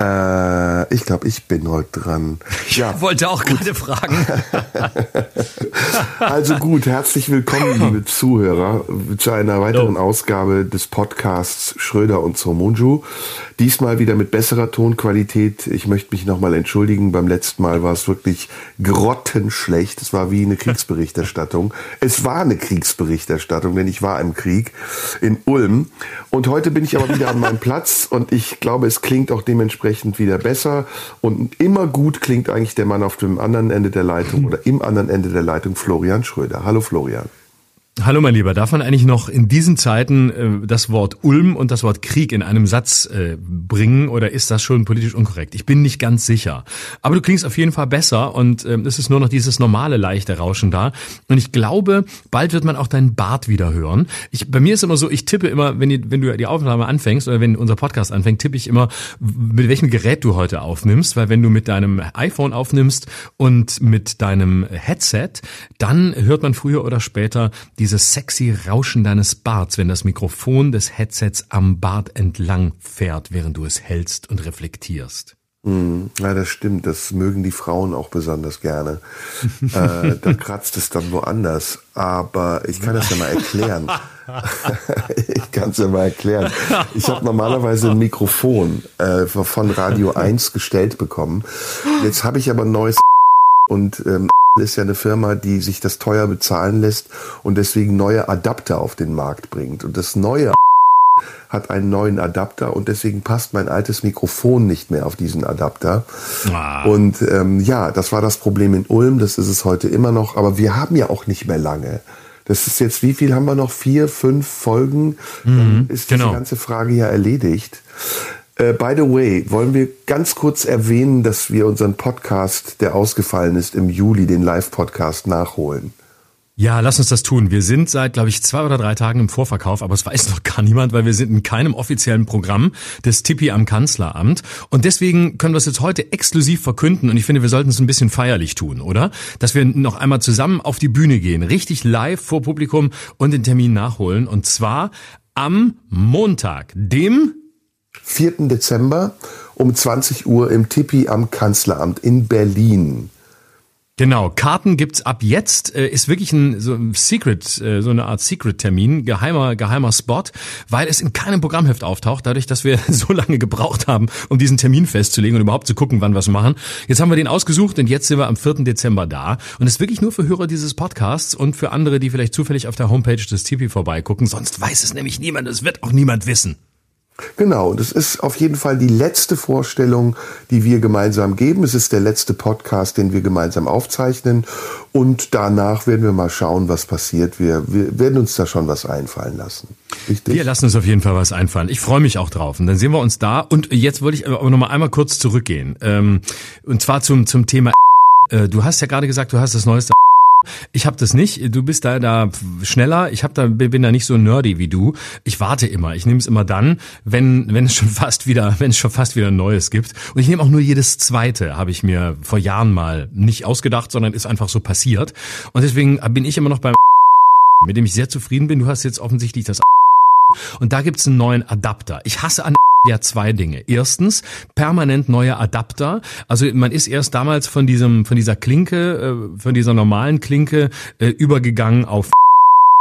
Äh, ich glaube, ich bin heute dran. Ja, ich wollte auch gerade fragen. also gut, herzlich willkommen, liebe Zuhörer, zu einer weiteren oh. Ausgabe des Podcasts Schröder und Zomunju. Diesmal wieder mit besserer Tonqualität. Ich möchte mich nochmal entschuldigen. Beim letzten Mal war es wirklich grottenschlecht. Es war wie eine Kriegsberichterstattung. es war eine Kriegsberichterstattung, denn ich war im Krieg in Ulm. Und heute bin ich aber wieder an meinem Platz und ich glaube, es klingt auch dementsprechend wieder besser. Und immer gut klingt eigentlich der Mann auf dem anderen Ende der Leitung oder im anderen Ende der Leitung, Florian Schröder. Hallo Florian. Hallo mein Lieber, darf man eigentlich noch in diesen Zeiten äh, das Wort Ulm und das Wort Krieg in einem Satz äh, bringen oder ist das schon politisch unkorrekt? Ich bin nicht ganz sicher. Aber du klingst auf jeden Fall besser und äh, es ist nur noch dieses normale leichte Rauschen da. Und ich glaube, bald wird man auch deinen Bart wieder hören. Ich, bei mir ist immer so, ich tippe immer, wenn, die, wenn du die Aufnahme anfängst oder wenn unser Podcast anfängt, tippe ich immer, mit welchem Gerät du heute aufnimmst, weil wenn du mit deinem iPhone aufnimmst und mit deinem Headset, dann hört man früher oder später dieses sexy Rauschen deines Barts, wenn das Mikrofon des Headsets am Bart entlang fährt, während du es hältst und reflektierst. Hm, ja, das stimmt. Das mögen die Frauen auch besonders gerne. äh, da kratzt es dann woanders. Aber ich kann das ja mal erklären. ich kann es ja mal erklären. Ich habe normalerweise ein Mikrofon äh, von Radio 1 gestellt bekommen. Jetzt habe ich aber ein neues und ähm, ist ja eine Firma, die sich das teuer bezahlen lässt und deswegen neue Adapter auf den Markt bringt. Und das neue hat einen neuen Adapter und deswegen passt mein altes Mikrofon nicht mehr auf diesen Adapter. Ah. Und ähm, ja, das war das Problem in Ulm, das ist es heute immer noch, aber wir haben ja auch nicht mehr lange. Das ist jetzt, wie viel haben wir noch? Vier, fünf Folgen? Mhm, Dann ist genau. diese ganze Frage ja erledigt. Äh, by the way, wollen wir ganz kurz erwähnen, dass wir unseren Podcast, der ausgefallen ist, im Juli, den Live-Podcast nachholen. Ja, lass uns das tun. Wir sind seit, glaube ich, zwei oder drei Tagen im Vorverkauf, aber es weiß noch gar niemand, weil wir sind in keinem offiziellen Programm des Tippi am Kanzleramt. Und deswegen können wir es jetzt heute exklusiv verkünden. Und ich finde, wir sollten es ein bisschen feierlich tun, oder? Dass wir noch einmal zusammen auf die Bühne gehen, richtig live vor Publikum und den Termin nachholen. Und zwar am Montag, dem 4. Dezember um 20 Uhr im Tipi am Kanzleramt in Berlin. Genau, Karten gibt's ab jetzt. Äh, ist wirklich ein so ein Secret, äh, so eine Art Secret-Termin, geheimer, geheimer Spot, weil es in keinem Programmheft auftaucht, dadurch, dass wir so lange gebraucht haben, um diesen Termin festzulegen und überhaupt zu gucken, wann wir es machen. Jetzt haben wir den ausgesucht und jetzt sind wir am 4. Dezember da. Und es ist wirklich nur für Hörer dieses Podcasts und für andere, die vielleicht zufällig auf der Homepage des Tipi vorbeigucken. Sonst weiß es nämlich niemand, es wird auch niemand wissen. Genau, das ist auf jeden Fall die letzte Vorstellung, die wir gemeinsam geben. Es ist der letzte Podcast, den wir gemeinsam aufzeichnen. Und danach werden wir mal schauen, was passiert. Wir, wir werden uns da schon was einfallen lassen. Richtig? Wir lassen uns auf jeden Fall was einfallen. Ich freue mich auch drauf. Und dann sehen wir uns da. Und jetzt wollte ich aber noch mal einmal kurz zurückgehen. Ähm, und zwar zum, zum Thema. Äh, du hast ja gerade gesagt, du hast das neueste ich habe das nicht. Du bist da da schneller. Ich hab da bin da nicht so nerdy wie du. Ich warte immer. Ich nehme es immer dann, wenn wenn es schon fast wieder wenn es schon fast wieder neues gibt. Und ich nehme auch nur jedes zweite. Habe ich mir vor Jahren mal nicht ausgedacht, sondern ist einfach so passiert. Und deswegen bin ich immer noch beim mit dem ich sehr zufrieden bin. Du hast jetzt offensichtlich das und da gibt's einen neuen Adapter. Ich hasse an ja zwei Dinge. Erstens permanent neue Adapter. Also man ist erst damals von diesem von dieser Klinke, äh, von dieser normalen Klinke äh, übergegangen auf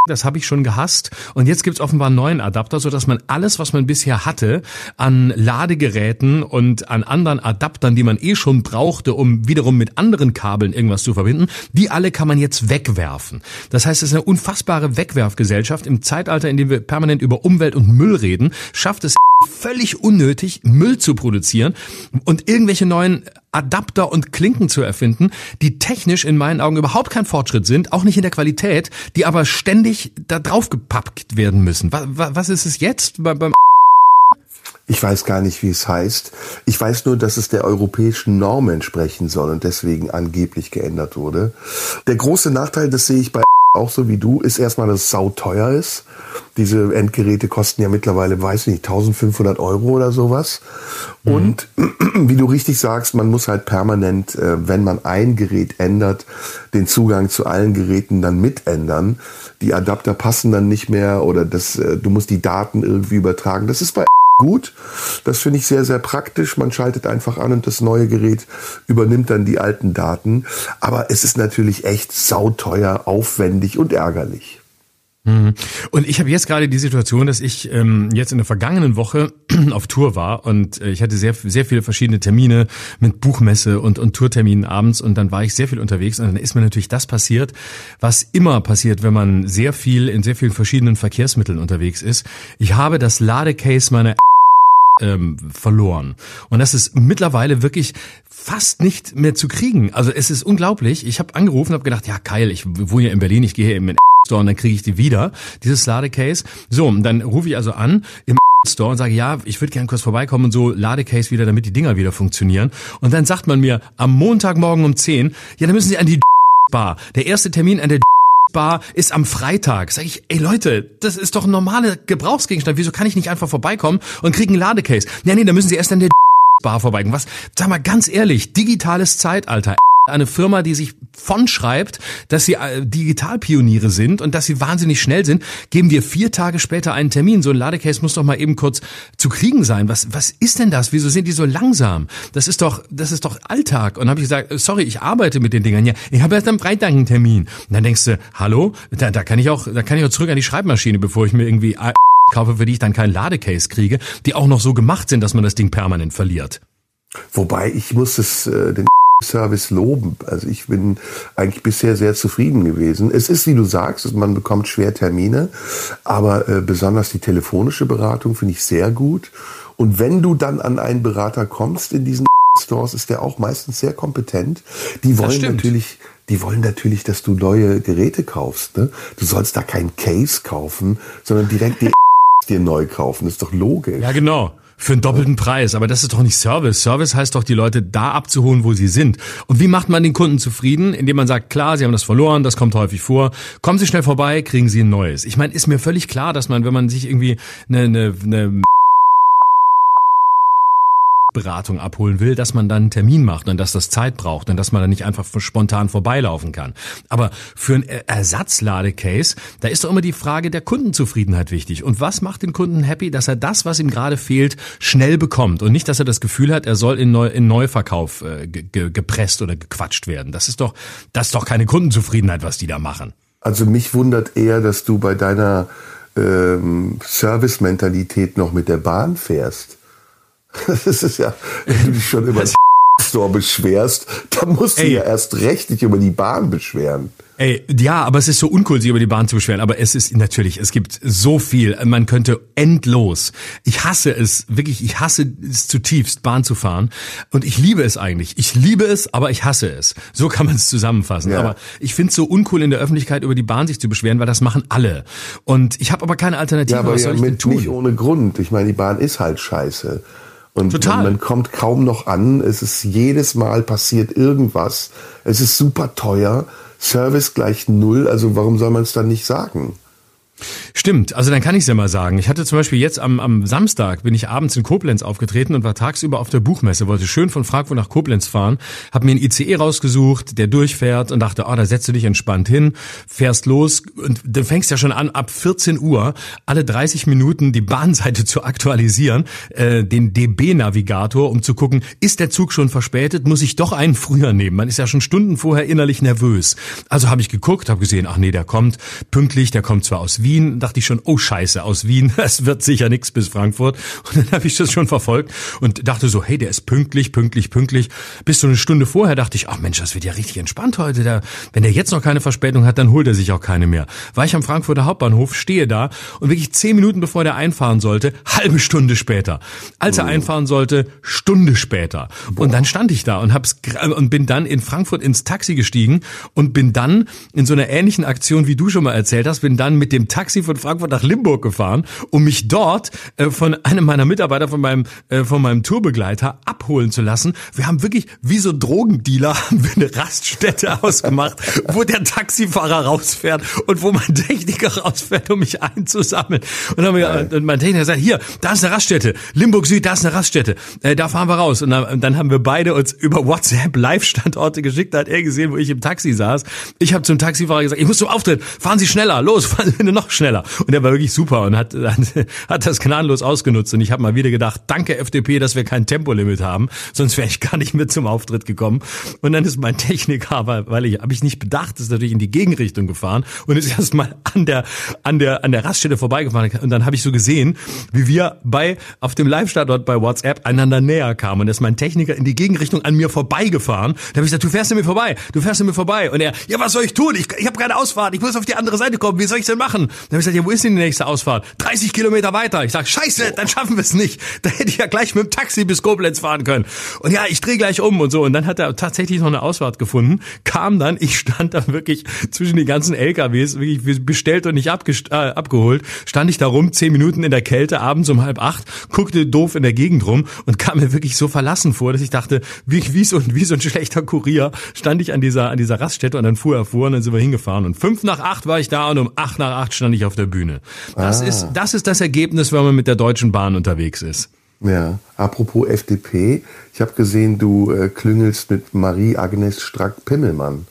das habe ich schon gehasst. Und jetzt gibt's offenbar einen neuen Adapter, so dass man alles, was man bisher hatte, an Ladegeräten und an anderen Adaptern, die man eh schon brauchte, um wiederum mit anderen Kabeln irgendwas zu verbinden, die alle kann man jetzt wegwerfen. Das heißt, es ist eine unfassbare Wegwerfgesellschaft. Im Zeitalter, in dem wir permanent über Umwelt und Müll reden, schafft es völlig unnötig, Müll zu produzieren und irgendwelche neuen Adapter und Klinken zu erfinden, die technisch in meinen Augen überhaupt kein Fortschritt sind, auch nicht in der Qualität, die aber ständig da drauf gepappt werden müssen. Was, was ist es jetzt beim ich weiß gar nicht, wie es heißt. Ich weiß nur, dass es der europäischen Norm entsprechen soll und deswegen angeblich geändert wurde. Der große Nachteil, das sehe ich bei auch so wie du, ist erstmal, dass es sauteuer ist. Diese Endgeräte kosten ja mittlerweile, weiß ich nicht, 1500 Euro oder sowas. Mhm. Und wie du richtig sagst, man muss halt permanent, äh, wenn man ein Gerät ändert, den Zugang zu allen Geräten dann mitändern. Die Adapter passen dann nicht mehr oder das, äh, du musst die Daten irgendwie übertragen. Das ist bei gut. Das finde ich sehr, sehr praktisch. Man schaltet einfach an und das neue Gerät übernimmt dann die alten Daten. Aber es ist natürlich echt sauteuer, aufwendig und ärgerlich. Mhm. Und ich habe jetzt gerade die Situation, dass ich ähm, jetzt in der vergangenen Woche auf Tour war und äh, ich hatte sehr sehr viele verschiedene Termine mit Buchmesse und und Tourterminen abends und dann war ich sehr viel unterwegs und dann ist mir natürlich das passiert, was immer passiert, wenn man sehr viel in sehr vielen verschiedenen Verkehrsmitteln unterwegs ist. Ich habe das Ladecase meiner ähm, verloren. Und das ist mittlerweile wirklich fast nicht mehr zu kriegen. Also es ist unglaublich. Ich habe angerufen, habe gedacht, ja geil, ich wohne ja in Berlin, ich gehe hier in Store und dann kriege ich die wieder, dieses Ladecase. So, und dann rufe ich also an im Store und sage, ja, ich würde gerne kurz vorbeikommen und so Ladecase wieder, damit die Dinger wieder funktionieren. Und dann sagt man mir am Montagmorgen um 10, ja, dann müssen Sie an die Bar. Der erste Termin an der Bar ist am Freitag. Sag ich, ey Leute, das ist doch ein normaler Gebrauchsgegenstand. Wieso kann ich nicht einfach vorbeikommen und kriege einen Ladecase? Ja, nee, da müssen Sie erst an der Bar vorbeikommen. Was? Sag mal ganz ehrlich, digitales Zeitalter eine Firma, die sich von schreibt, dass sie äh, Digitalpioniere sind und dass sie wahnsinnig schnell sind, geben wir vier Tage später einen Termin. So ein Ladecase muss doch mal eben kurz zu kriegen sein. Was, was ist denn das? Wieso sind die so langsam? Das ist doch, das ist doch Alltag. Und habe ich gesagt, sorry, ich arbeite mit den Dingern. Ja, ich habe erst am Freitag einen Termin. Und dann denkst du, hallo, da, da kann ich auch, da kann ich auch zurück an die Schreibmaschine, bevor ich mir irgendwie kaufe, für die ich dann keinen Ladecase kriege, die auch noch so gemacht sind, dass man das Ding permanent verliert. Wobei ich muss es äh, den Service loben. Also ich bin eigentlich bisher sehr zufrieden gewesen. Es ist, wie du sagst, man bekommt schwer Termine, aber äh, besonders die telefonische Beratung finde ich sehr gut. Und wenn du dann an einen Berater kommst in diesen Stores, ist der auch meistens sehr kompetent. Die wollen natürlich, die wollen natürlich, dass du neue Geräte kaufst. Ne? Du sollst da kein Case kaufen, sondern direkt die dir neu kaufen. Das ist doch logisch. Ja, genau für einen doppelten Preis. Aber das ist doch nicht Service. Service heißt doch, die Leute da abzuholen, wo sie sind. Und wie macht man den Kunden zufrieden? Indem man sagt, klar, sie haben das verloren, das kommt häufig vor. Kommen Sie schnell vorbei, kriegen Sie ein neues. Ich meine, ist mir völlig klar, dass man, wenn man sich irgendwie eine, eine, eine Beratung abholen will, dass man dann einen Termin macht und dass das Zeit braucht und dass man dann nicht einfach spontan vorbeilaufen kann. Aber für ein Ersatzladecase, da ist doch immer die Frage der Kundenzufriedenheit wichtig. Und was macht den Kunden happy, dass er das, was ihm gerade fehlt, schnell bekommt und nicht, dass er das Gefühl hat, er soll in, Neu in Neuverkauf äh, ge gepresst oder gequatscht werden. Das ist doch, das ist doch keine Kundenzufriedenheit, was die da machen. Also mich wundert eher, dass du bei deiner ähm, Service-Mentalität noch mit der Bahn fährst. Das ist ja, wenn du dich schon über den Store beschwerst, dann musst du Ey. ja erst recht dich über die Bahn beschweren. Ey, ja, aber es ist so uncool, sich über die Bahn zu beschweren. Aber es ist natürlich, es gibt so viel. Man könnte endlos. Ich hasse es, wirklich, ich hasse es zutiefst, Bahn zu fahren. Und ich liebe es eigentlich. Ich liebe es, aber ich hasse es. So kann man es zusammenfassen. Ja. Aber ich finde es so uncool, in der Öffentlichkeit über die Bahn sich zu beschweren, weil das machen alle. Und ich habe aber keine Alternative. Ja, aber Was ja, soll ich mit, tun? Nicht ohne Grund. Ich meine, die Bahn ist halt scheiße. Und Total. man kommt kaum noch an. Es ist jedes Mal passiert irgendwas. Es ist super teuer. Service gleich null. Also warum soll man es dann nicht sagen? Stimmt, also dann kann ich es ja mal sagen. Ich hatte zum Beispiel jetzt am, am Samstag, bin ich abends in Koblenz aufgetreten und war tagsüber auf der Buchmesse, wollte schön von Frankfurt nach Koblenz fahren, habe mir ein ICE rausgesucht, der durchfährt und dachte, oh, da setzt du dich entspannt hin, fährst los und dann fängst ja schon an, ab 14 Uhr alle 30 Minuten die Bahnseite zu aktualisieren, äh, den DB-Navigator, um zu gucken, ist der Zug schon verspätet, muss ich doch einen früher nehmen. Man ist ja schon Stunden vorher innerlich nervös. Also habe ich geguckt, habe gesehen, ach nee, der kommt pünktlich, der kommt zwar aus Wien, Wien dachte ich schon, oh Scheiße, aus Wien, es wird sicher nichts bis Frankfurt. Und dann habe ich das schon verfolgt und dachte so, hey, der ist pünktlich, pünktlich, pünktlich. Bis so eine Stunde vorher dachte ich, ach Mensch, das wird ja richtig entspannt heute. Der, wenn der jetzt noch keine Verspätung hat, dann holt er sich auch keine mehr. War ich am Frankfurter Hauptbahnhof, stehe da und wirklich zehn Minuten bevor der einfahren sollte, halbe Stunde später. Als er oh. einfahren sollte, Stunde später. Und dann stand ich da und hab's und bin dann in Frankfurt ins Taxi gestiegen und bin dann in so einer ähnlichen Aktion, wie du schon mal erzählt hast, bin dann mit dem Taxi Taxi von Frankfurt nach Limburg gefahren, um mich dort äh, von einem meiner Mitarbeiter, von meinem, äh, von meinem Tourbegleiter abholen zu lassen. Wir haben wirklich wie so Drogendealer haben wir eine Raststätte ausgemacht, wo der Taxifahrer rausfährt und wo mein Techniker rausfährt, um mich einzusammeln. Und dann haben wir, und mein Techniker sagt, hier, da ist eine Raststätte, Limburg Süd, da ist eine Raststätte, äh, da fahren wir raus. Und dann, und dann haben wir beide uns über WhatsApp Live-Standorte geschickt, da hat er gesehen, wo ich im Taxi saß. Ich habe zum Taxifahrer gesagt, ich muss zum Auftritt, fahren Sie schneller, los, fahren Sie noch schneller. Und er war wirklich super und hat, hat, hat das gnadenlos ausgenutzt. Und ich habe mal wieder gedacht, danke FDP, dass wir kein Tempolimit haben, sonst wäre ich gar nicht mit zum Auftritt gekommen. Und dann ist mein Techniker, weil ich habe ich nicht bedacht, ist natürlich in die Gegenrichtung gefahren und ist erstmal an der an der an der Raststätte vorbeigefahren. Und dann habe ich so gesehen, wie wir bei auf dem Live-Standort bei WhatsApp einander näher kamen. Und ist mein Techniker in die Gegenrichtung an mir vorbeigefahren. Da habe ich gesagt, du fährst an mir vorbei, du fährst an mir vorbei. Und er, ja, was soll ich tun? Ich, ich habe keine Ausfahrt, ich muss auf die andere Seite kommen. Wie soll ich denn machen? Dann habe ich gesagt, ja, wo ist denn die nächste Ausfahrt? 30 Kilometer weiter. Ich sag, scheiße, dann schaffen wir es nicht. Da hätte ich ja gleich mit dem Taxi bis Koblenz fahren können. Und ja, ich drehe gleich um und so. Und dann hat er tatsächlich noch eine Ausfahrt gefunden, kam dann, ich stand da wirklich zwischen die ganzen LKWs, wirklich bestellt und nicht äh, abgeholt, stand ich da rum, zehn Minuten in der Kälte, abends um halb acht, guckte doof in der Gegend rum und kam mir wirklich so verlassen vor, dass ich dachte, wie, wie, so, wie so ein schlechter Kurier, stand ich an dieser, an dieser Raststätte und dann fuhr er vor und dann sind wir hingefahren. Und fünf nach acht war ich da und um acht nach acht stand ich auf der Bühne. Das ah. ist, das ist das Ergebnis, wenn man mit der Deutschen Bahn unterwegs ist. Ja, apropos FDP, ich habe gesehen, du äh, klüngelst mit Marie-Agnes Strack-Pimmelmann.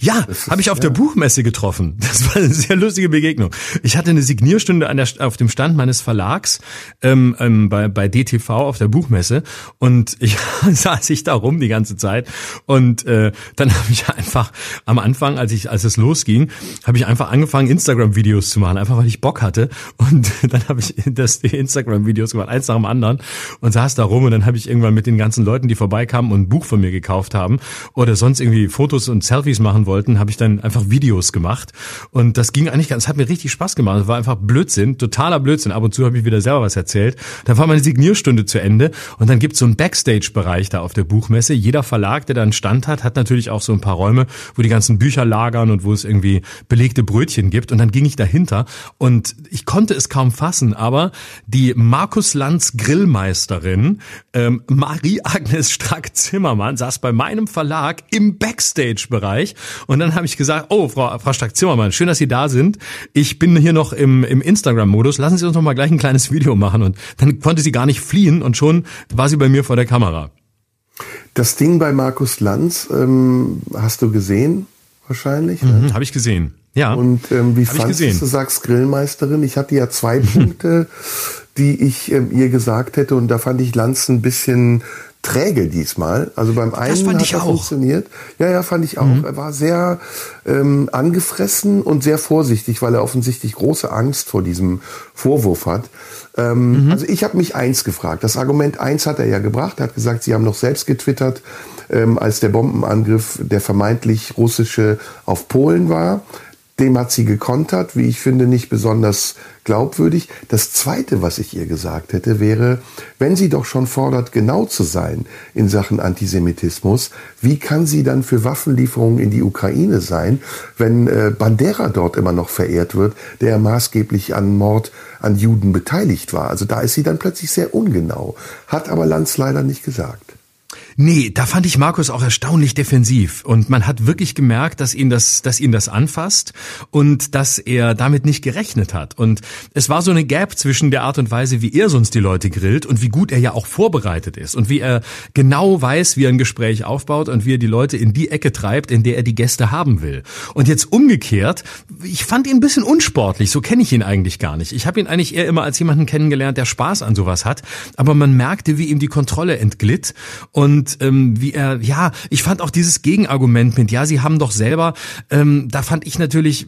Ja, habe ich auf ja. der Buchmesse getroffen. Das war eine sehr lustige Begegnung. Ich hatte eine Signierstunde an der, auf dem Stand meines Verlags ähm, ähm, bei, bei DTV auf der Buchmesse und ich saß ich da rum die ganze Zeit und äh, dann habe ich einfach am Anfang, als ich als es losging, habe ich einfach angefangen Instagram-Videos zu machen, einfach weil ich Bock hatte und dann habe ich das die Instagram-Videos gemacht, eins nach dem anderen und saß da rum und dann habe ich irgendwann mit den ganzen Leuten, die vorbeikamen und ein Buch von mir gekauft haben oder sonst irgendwie Fotos und Selfies machen machen wollten, habe ich dann einfach Videos gemacht. Und das ging eigentlich ganz, es hat mir richtig Spaß gemacht. Es war einfach Blödsinn, totaler Blödsinn. Ab und zu habe ich wieder selber was erzählt. Dann war meine Signierstunde zu Ende und dann gibt's so einen Backstage-Bereich da auf der Buchmesse. Jeder Verlag, der da einen Stand hat, hat natürlich auch so ein paar Räume, wo die ganzen Bücher lagern und wo es irgendwie belegte Brötchen gibt. Und dann ging ich dahinter und ich konnte es kaum fassen, aber die Markus Lanz Grillmeisterin, ähm, Marie-Agnes Strack-Zimmermann, saß bei meinem Verlag im Backstage-Bereich und dann habe ich gesagt, oh, Frau, Frau Stark-Zimmermann, schön, dass Sie da sind. Ich bin hier noch im, im Instagram-Modus. Lassen Sie uns noch mal gleich ein kleines Video machen. Und dann konnte sie gar nicht fliehen und schon war sie bei mir vor der Kamera. Das Ding bei Markus Lanz ähm, hast du gesehen, wahrscheinlich? Ne? Mhm, habe ich gesehen. Ja. Und ähm, wie fandest du, du sagst Grillmeisterin? Ich hatte ja zwei Punkte, die ich ähm, ihr gesagt hätte und da fand ich Lanz ein bisschen träge diesmal. Also beim einen hat er funktioniert. Ja, ja, fand ich auch. Mhm. Er war sehr ähm, angefressen und sehr vorsichtig, weil er offensichtlich große Angst vor diesem Vorwurf hat. Ähm, mhm. Also ich habe mich eins gefragt. Das Argument eins hat er ja gebracht. Er hat gesagt, Sie haben noch selbst getwittert, ähm, als der Bombenangriff der vermeintlich russische auf Polen war. Dem hat sie gekontert, wie ich finde, nicht besonders glaubwürdig. Das Zweite, was ich ihr gesagt hätte, wäre, wenn sie doch schon fordert, genau zu sein in Sachen Antisemitismus, wie kann sie dann für Waffenlieferungen in die Ukraine sein, wenn äh, Bandera dort immer noch verehrt wird, der maßgeblich an Mord an Juden beteiligt war? Also da ist sie dann plötzlich sehr ungenau, hat aber Lanz leider nicht gesagt. Nee, da fand ich Markus auch erstaunlich defensiv und man hat wirklich gemerkt, dass ihn das, dass ihn das anfasst und dass er damit nicht gerechnet hat. Und es war so eine Gap zwischen der Art und Weise, wie er sonst die Leute grillt und wie gut er ja auch vorbereitet ist und wie er genau weiß, wie er ein Gespräch aufbaut und wie er die Leute in die Ecke treibt, in der er die Gäste haben will. Und jetzt umgekehrt, ich fand ihn ein bisschen unsportlich, so kenne ich ihn eigentlich gar nicht. Ich habe ihn eigentlich eher immer als jemanden kennengelernt, der Spaß an sowas hat, aber man merkte, wie ihm die Kontrolle entglitt und und ähm, wie er, ja, ich fand auch dieses Gegenargument mit, ja, sie haben doch selber, ähm, da fand ich natürlich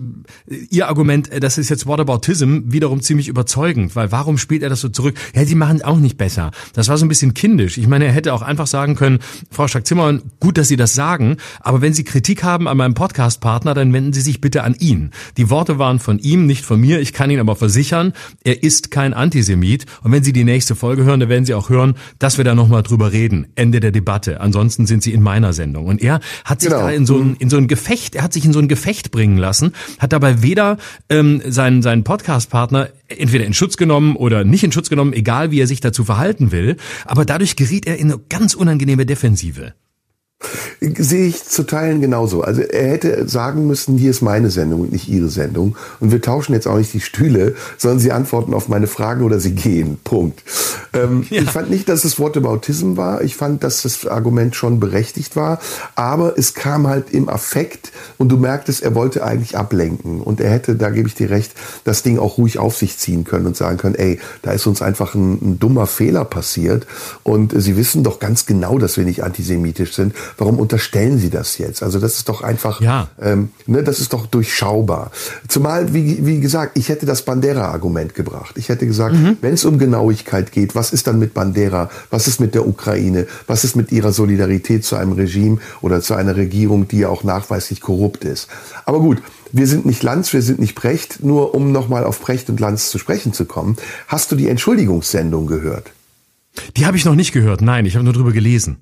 äh, ihr Argument, äh, das ist jetzt Whataboutism, wiederum ziemlich überzeugend, weil warum spielt er das so zurück? Ja, sie machen es auch nicht besser. Das war so ein bisschen kindisch. Ich meine, er hätte auch einfach sagen können, Frau Stark-Zimmermann, gut, dass Sie das sagen, aber wenn Sie Kritik haben an meinem Podcast-Partner, dann wenden Sie sich bitte an ihn. Die Worte waren von ihm, nicht von mir. Ich kann Ihnen aber versichern, er ist kein Antisemit. Und wenn Sie die nächste Folge hören, dann werden Sie auch hören, dass wir da nochmal drüber reden. Ende der Debatte Debatte. Ansonsten sind sie in meiner Sendung. Und er hat sich genau. da in so, ein, in so ein Gefecht, er hat sich in so ein Gefecht bringen lassen, hat dabei weder ähm, seinen, seinen Podcast-Partner entweder in Schutz genommen oder nicht in Schutz genommen, egal wie er sich dazu verhalten will. Aber dadurch geriet er in eine ganz unangenehme Defensive. Sehe ich zu Teilen genauso. Also er hätte sagen müssen, hier ist meine Sendung und nicht Ihre Sendung. Und wir tauschen jetzt auch nicht die Stühle, sondern Sie antworten auf meine Fragen oder Sie gehen. Punkt. Ähm, ja. Ich fand nicht, dass das Wort über Autism war. Ich fand, dass das Argument schon berechtigt war. Aber es kam halt im Affekt und du merktest, er wollte eigentlich ablenken. Und er hätte, da gebe ich dir recht, das Ding auch ruhig auf sich ziehen können und sagen können, ey, da ist uns einfach ein, ein dummer Fehler passiert. Und Sie wissen doch ganz genau, dass wir nicht antisemitisch sind Warum unterstellen Sie das jetzt? Also das ist doch einfach, ja. ähm, ne, das ist doch durchschaubar. Zumal, wie, wie gesagt, ich hätte das Bandera-Argument gebracht. Ich hätte gesagt, mhm. wenn es um Genauigkeit geht, was ist dann mit Bandera? Was ist mit der Ukraine? Was ist mit ihrer Solidarität zu einem Regime oder zu einer Regierung, die ja auch nachweislich korrupt ist? Aber gut, wir sind nicht Lanz, wir sind nicht Brecht. Nur um nochmal auf Brecht und Lanz zu sprechen zu kommen, hast du die Entschuldigungssendung gehört? Die habe ich noch nicht gehört. Nein, ich habe nur drüber gelesen.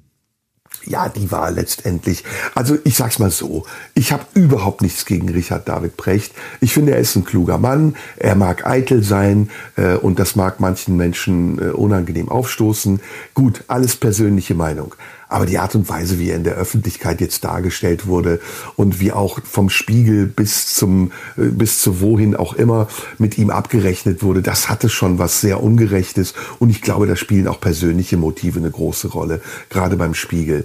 Ja, die war letztendlich. Also ich sag's mal so, ich habe überhaupt nichts gegen Richard David Precht. Ich finde, er ist ein kluger Mann, er mag eitel sein äh, und das mag manchen Menschen äh, unangenehm aufstoßen. Gut, alles persönliche Meinung. Aber die Art und Weise, wie er in der Öffentlichkeit jetzt dargestellt wurde und wie auch vom Spiegel bis zum, äh, bis zu wohin auch immer mit ihm abgerechnet wurde, das hatte schon was sehr Ungerechtes. Und ich glaube, da spielen auch persönliche Motive eine große Rolle, gerade beim Spiegel.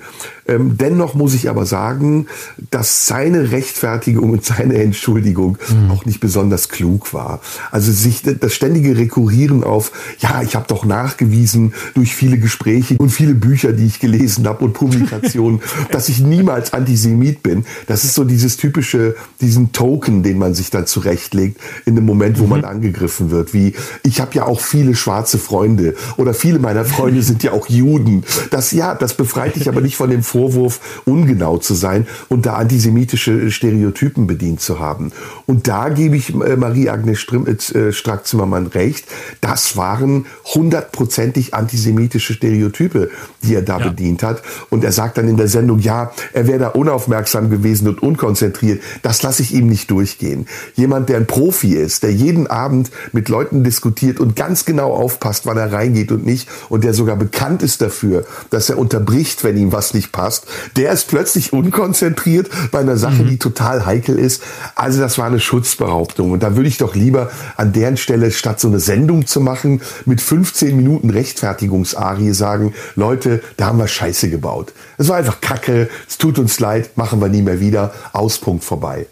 Ähm, dennoch muss ich aber sagen, dass seine Rechtfertigung und seine Entschuldigung mhm. auch nicht besonders klug war. Also sich das ständige Rekurrieren auf, ja, ich habe doch nachgewiesen durch viele Gespräche und viele Bücher, die ich gelesen habe und Publikationen, dass ich niemals Antisemit bin. Das ist so dieses typische, diesen Token, den man sich dann zurechtlegt in dem Moment, wo mhm. man angegriffen wird. Wie, ich habe ja auch viele schwarze Freunde oder viele meiner Freunde sind ja auch Juden. Das, ja, das befreit dich aber nicht von dem Vorwurf, ungenau zu sein und da antisemitische Stereotypen bedient zu haben. Und da gebe ich äh, Marie-Agnes äh, Strack-Zimmermann recht. Das waren hundertprozentig antisemitische Stereotype, die er da ja. bedient hat. Und er sagt dann in der Sendung, ja, er wäre da unaufmerksam gewesen und unkonzentriert. Das lasse ich ihm nicht durchgehen. Jemand, der ein Profi ist, der jeden Abend mit Leuten diskutiert und ganz genau aufpasst, wann er reingeht und nicht und der sogar bekannt ist dafür, dass er unterbricht, wenn ihm was nicht passt passt, der ist plötzlich unkonzentriert bei einer Sache, mhm. die total heikel ist. Also das war eine Schutzbehauptung. Und da würde ich doch lieber an deren Stelle, statt so eine Sendung zu machen, mit 15 Minuten Rechtfertigungsarie sagen, Leute, da haben wir Scheiße gebaut. Es war einfach Kacke, es tut uns leid, machen wir nie mehr wieder, Auspunkt vorbei.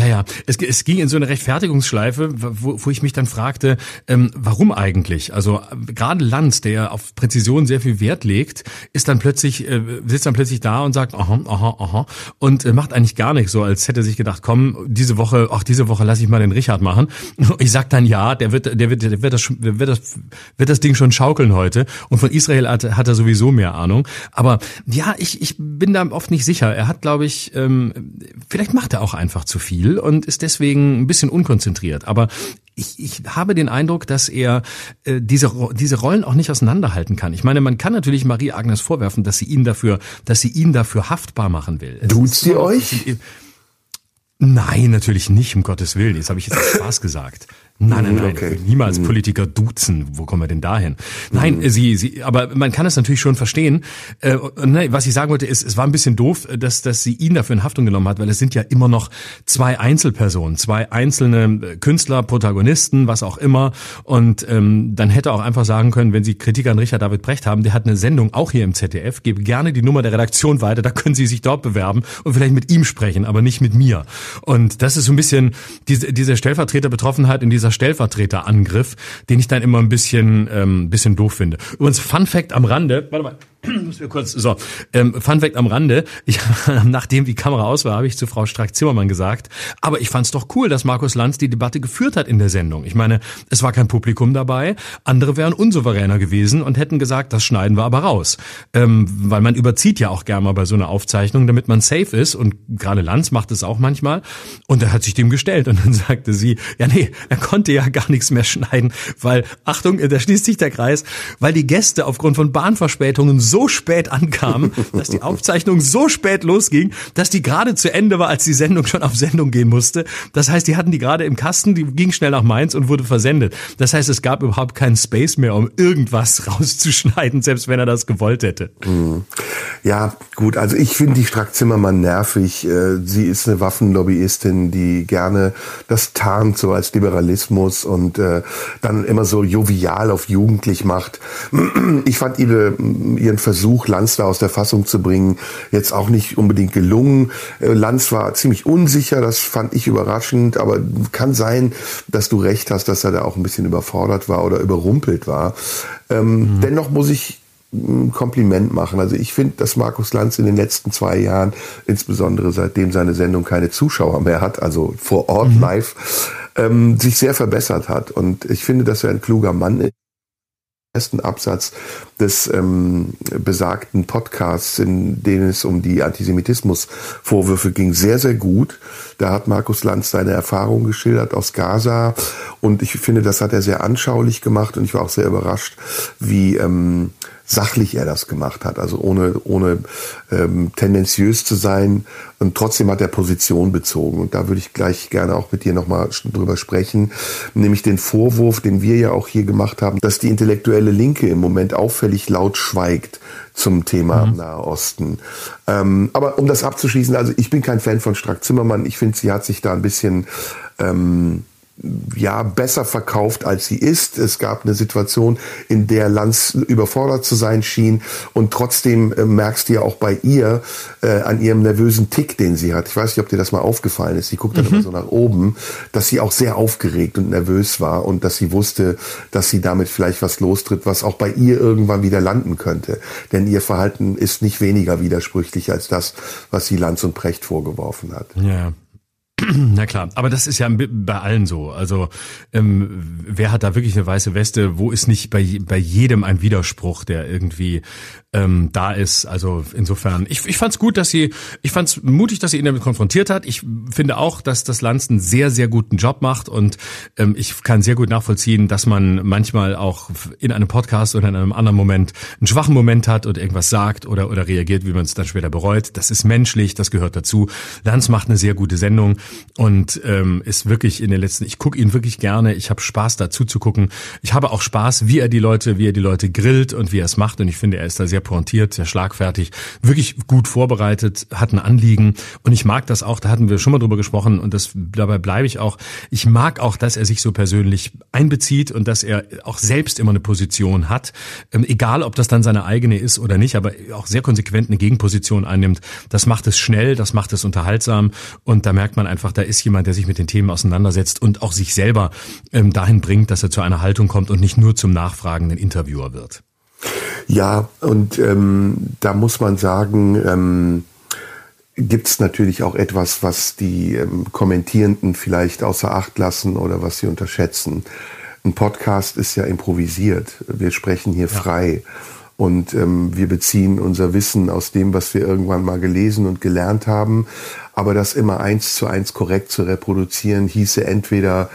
Ja, ja. Es, es ging in so eine Rechtfertigungsschleife, wo, wo ich mich dann fragte, ähm, warum eigentlich? Also gerade Lanz, der auf Präzision sehr viel Wert legt, ist dann plötzlich, äh, sitzt dann plötzlich da und sagt, aha, aha, aha, und äh, macht eigentlich gar nichts, so als hätte er sich gedacht, komm, diese Woche, ach, diese Woche lasse ich mal den Richard machen. Ich sag dann ja, der wird, der wird, der wird das, wird das, wird das Ding schon schaukeln heute. Und von Israel hat, hat er sowieso mehr Ahnung. Aber ja, ich, ich bin da oft nicht sicher. Er hat, glaube ich, ähm, vielleicht macht er auch einfach zu viel viel und ist deswegen ein bisschen unkonzentriert. Aber ich, ich habe den Eindruck, dass er äh, diese, diese Rollen auch nicht auseinanderhalten kann. Ich meine, man kann natürlich Marie Agnes vorwerfen, dass sie ihn dafür, dass sie ihn dafür haftbar machen will. Duzt ihr euch? Nein, natürlich nicht, um Gottes Willen. Das habe ich jetzt als Spaß gesagt. Nein, nein, nein. Okay. Niemals mhm. Politiker duzen. Wo kommen wir denn dahin? Nein, mhm. sie, sie, aber man kann es natürlich schon verstehen. Äh, ne, was ich sagen wollte, ist, es war ein bisschen doof, dass, dass sie ihn dafür in Haftung genommen hat, weil es sind ja immer noch zwei Einzelpersonen, zwei einzelne Künstler, Protagonisten, was auch immer. Und ähm, dann hätte auch einfach sagen können, wenn Sie Kritik an Richard David Brecht haben, der hat eine Sendung auch hier im ZDF, gebe gerne die Nummer der Redaktion weiter, da können Sie sich dort bewerben und vielleicht mit ihm sprechen, aber nicht mit mir. Und das ist so ein bisschen diese, diese Stellvertreterbetroffenheit in dieser dieser Stellvertreterangriff, den ich dann immer ein bisschen, ähm, bisschen doof finde. Übrigens, Fun Fact am Rande, warte mal, muss mir kurz, so, ähm, Fun Fact am Rande, ich, nachdem die Kamera aus war, habe ich zu Frau Strack-Zimmermann gesagt, aber ich fand es doch cool, dass Markus Lanz die Debatte geführt hat in der Sendung. Ich meine, es war kein Publikum dabei, andere wären unsouveräner gewesen und hätten gesagt, das schneiden wir aber raus. Ähm, weil man überzieht ja auch gerne mal bei so einer Aufzeichnung, damit man safe ist und gerade Lanz macht es auch manchmal und er hat sich dem gestellt und dann sagte sie, ja nee, er konnte ja gar nichts mehr schneiden, weil, Achtung, da schließt sich der Kreis, weil die Gäste aufgrund von Bahnverspätungen so spät ankamen, dass die Aufzeichnung so spät losging, dass die gerade zu Ende war, als die Sendung schon auf Sendung gehen musste. Das heißt, die hatten die gerade im Kasten, die ging schnell nach Mainz und wurde versendet. Das heißt, es gab überhaupt keinen Space mehr, um irgendwas rauszuschneiden, selbst wenn er das gewollt hätte. Mhm. Ja, gut, also ich finde die Strack-Zimmermann nervig. Äh, sie ist eine Waffenlobbyistin, die gerne das tarnt so als Liberalismus und äh, dann immer so jovial auf jugendlich macht. Ich fand ihre, ihren Versuch, Lanz da aus der Fassung zu bringen, jetzt auch nicht unbedingt gelungen. Äh, Lanz war ziemlich unsicher, das fand ich überraschend, aber kann sein, dass du recht hast, dass er da auch ein bisschen überfordert war oder überrumpelt war. Ähm, mhm. Dennoch muss ich ein Kompliment machen. Also ich finde, dass Markus Lanz in den letzten zwei Jahren, insbesondere seitdem seine Sendung keine Zuschauer mehr hat, also vor Ort mhm. live, ähm, sich sehr verbessert hat. Und ich finde, dass er ein kluger Mann ist ersten Absatz des ähm, besagten Podcasts, in dem es um die Antisemitismusvorwürfe ging, sehr, sehr gut. Da hat Markus Lanz seine Erfahrungen geschildert aus Gaza und ich finde, das hat er sehr anschaulich gemacht und ich war auch sehr überrascht, wie ähm, sachlich er das gemacht hat, also ohne, ohne ähm, tendenziös zu sein und trotzdem hat er Position bezogen. Und da würde ich gleich gerne auch mit dir nochmal drüber sprechen, nämlich den Vorwurf, den wir ja auch hier gemacht haben, dass die intellektuelle Linke im Moment auffällig laut schweigt zum Thema mhm. Nahosten. Ähm, aber um das abzuschließen, also ich bin kein Fan von Strack Zimmermann. Ich finde, sie hat sich da ein bisschen ähm, ja besser verkauft als sie ist. Es gab eine Situation, in der Lanz überfordert zu sein schien und trotzdem äh, merkst du ja auch bei ihr äh, an ihrem nervösen Tick, den sie hat. Ich weiß nicht, ob dir das mal aufgefallen ist. Sie guckt dann mhm. immer so nach oben, dass sie auch sehr aufgeregt und nervös war und dass sie wusste, dass sie damit vielleicht was lostritt, was auch bei ihr irgendwann wieder landen könnte. Denn ihr Verhalten ist nicht weniger widersprüchlich als das, was sie Lanz und Precht vorgeworfen hat. Ja. Na klar, aber das ist ja bei allen so. Also ähm, wer hat da wirklich eine weiße Weste? Wo ist nicht bei, bei jedem ein Widerspruch, der irgendwie ähm, da ist? Also insofern, ich, ich fand es gut, dass sie, ich fand es mutig, dass sie ihn damit konfrontiert hat. Ich finde auch, dass das Lanz einen sehr, sehr guten Job macht und ähm, ich kann sehr gut nachvollziehen, dass man manchmal auch in einem Podcast oder in einem anderen Moment einen schwachen Moment hat und irgendwas sagt oder, oder reagiert, wie man es dann später bereut. Das ist menschlich, das gehört dazu. Lanz macht eine sehr gute Sendung und ähm, ist wirklich in den letzten, ich gucke ihn wirklich gerne, ich habe Spaß dazu zu gucken. Ich habe auch Spaß, wie er die Leute, wie er die Leute grillt und wie er es macht und ich finde, er ist da sehr pointiert, sehr schlagfertig, wirklich gut vorbereitet, hat ein Anliegen und ich mag das auch, da hatten wir schon mal drüber gesprochen und das dabei bleibe ich auch. Ich mag auch, dass er sich so persönlich einbezieht und dass er auch selbst immer eine Position hat, ähm, egal ob das dann seine eigene ist oder nicht, aber auch sehr konsequent eine Gegenposition einnimmt. Das macht es schnell, das macht es unterhaltsam und da merkt man einfach, einfach, da ist jemand, der sich mit den Themen auseinandersetzt und auch sich selber ähm, dahin bringt, dass er zu einer Haltung kommt und nicht nur zum nachfragenden Interviewer wird. Ja, und ähm, da muss man sagen, ähm, gibt es natürlich auch etwas, was die ähm, Kommentierenden vielleicht außer Acht lassen oder was sie unterschätzen. Ein Podcast ist ja improvisiert. Wir sprechen hier ja. frei. Und ähm, wir beziehen unser Wissen aus dem, was wir irgendwann mal gelesen und gelernt haben. Aber das immer eins zu eins korrekt zu reproduzieren, hieße entweder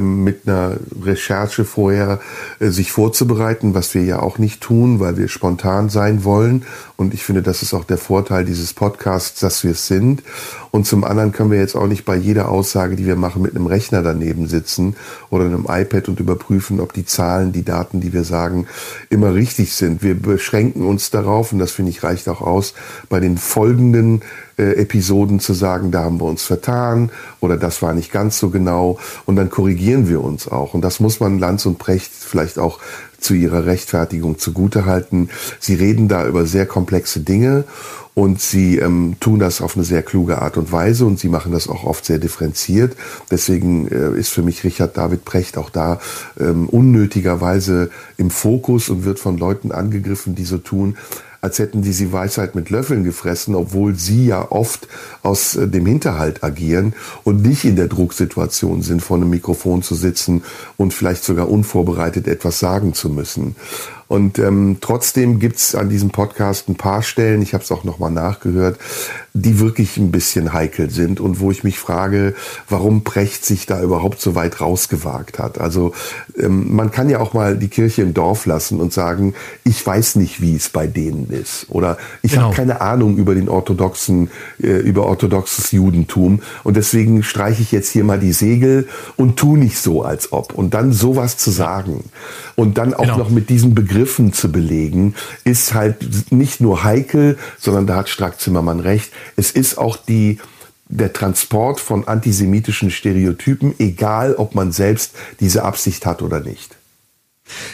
mit einer Recherche vorher äh, sich vorzubereiten, was wir ja auch nicht tun, weil wir spontan sein wollen. Und ich finde, das ist auch der Vorteil dieses Podcasts, dass wir es sind. Und zum anderen können wir jetzt auch nicht bei jeder Aussage, die wir machen, mit einem Rechner daneben sitzen oder einem iPad und überprüfen, ob die Zahlen, die Daten, die wir sagen, immer richtig sind. Wir beschränken uns darauf, und das finde ich reicht auch aus, bei den folgenden äh, Episoden zu sagen, da haben wir uns vertan oder das war nicht ganz so genau und dann korrigieren wir uns auch. Und das muss man Lanz und Precht vielleicht auch zu ihrer Rechtfertigung zugutehalten. Sie reden da über sehr komplexe Dinge und sie ähm, tun das auf eine sehr kluge Art und Weise und sie machen das auch oft sehr differenziert. Deswegen äh, ist für mich Richard David Precht auch da ähm, unnötigerweise im Fokus und wird von Leuten angegriffen, die so tun, als hätten die sie Weisheit mit Löffeln gefressen, obwohl sie ja oft aus äh, dem Hinterhalt agieren und nicht in der Drucksituation sind, vor einem Mikrofon zu sitzen und vielleicht sogar unvorbereitet etwas sagen zu müssen. Und ähm, trotzdem gibt's an diesem Podcast ein paar Stellen, ich habe es auch nochmal nachgehört, die wirklich ein bisschen heikel sind und wo ich mich frage, warum Precht sich da überhaupt so weit rausgewagt hat. Also ähm, man kann ja auch mal die Kirche im Dorf lassen und sagen, ich weiß nicht, wie es bei denen ist. Oder ich genau. habe keine Ahnung über den orthodoxen, äh, über orthodoxes Judentum und deswegen streiche ich jetzt hier mal die Segel und tu nicht so, als ob. Und dann sowas zu sagen und dann auch genau. noch mit diesen Begriffen zu belegen, ist halt nicht nur heikel, sondern da hat Strack Zimmermann recht es ist auch die, der Transport von antisemitischen Stereotypen, egal ob man selbst diese Absicht hat oder nicht.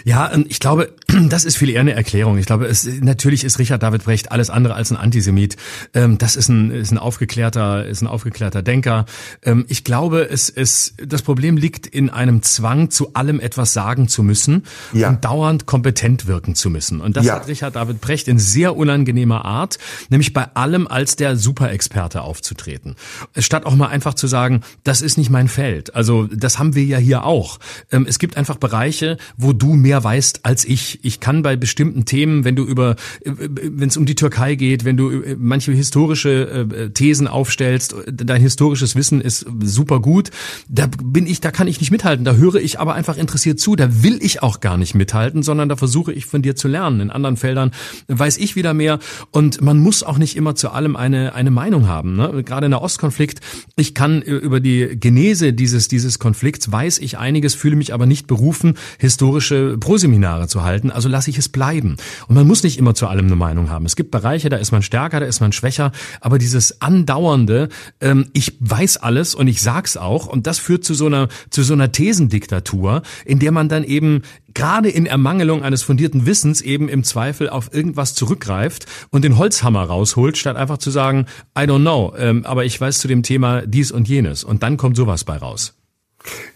Ja, ähm, ich glaube, das ist viel eher eine Erklärung. Ich glaube, es, natürlich ist Richard David Brecht alles andere als ein Antisemit. Ähm, das ist ein, ist ein aufgeklärter, ist ein aufgeklärter Denker. Ähm, ich glaube, es ist, das Problem liegt in einem Zwang, zu allem etwas sagen zu müssen ja. und dauernd kompetent wirken zu müssen. Und das ja. hat Richard David Brecht in sehr unangenehmer Art, nämlich bei allem als der Superexperte aufzutreten. Statt auch mal einfach zu sagen, das ist nicht mein Feld. Also, das haben wir ja hier auch. Es gibt einfach Bereiche, wo du du mehr weißt als ich. Ich kann bei bestimmten Themen, wenn du über, wenn es um die Türkei geht, wenn du äh, manche historische äh, Thesen aufstellst, dein historisches Wissen ist super gut. Da bin ich, da kann ich nicht mithalten. Da höre ich aber einfach interessiert zu. Da will ich auch gar nicht mithalten, sondern da versuche ich von dir zu lernen. In anderen Feldern weiß ich wieder mehr. Und man muss auch nicht immer zu allem eine eine Meinung haben. Ne? Gerade in der Ostkonflikt. Ich kann über die Genese dieses dieses Konflikts weiß ich einiges, fühle mich aber nicht berufen, historische theologische Proseminare zu halten, also lasse ich es bleiben. Und man muss nicht immer zu allem eine Meinung haben. Es gibt Bereiche, da ist man stärker, da ist man schwächer, aber dieses andauernde, ähm, ich weiß alles und ich sag's auch, und das führt zu so einer, zu so einer Thesendiktatur, in der man dann eben gerade in Ermangelung eines fundierten Wissens eben im Zweifel auf irgendwas zurückgreift und den Holzhammer rausholt, statt einfach zu sagen, I don't know, ähm, aber ich weiß zu dem Thema dies und jenes. Und dann kommt sowas bei raus.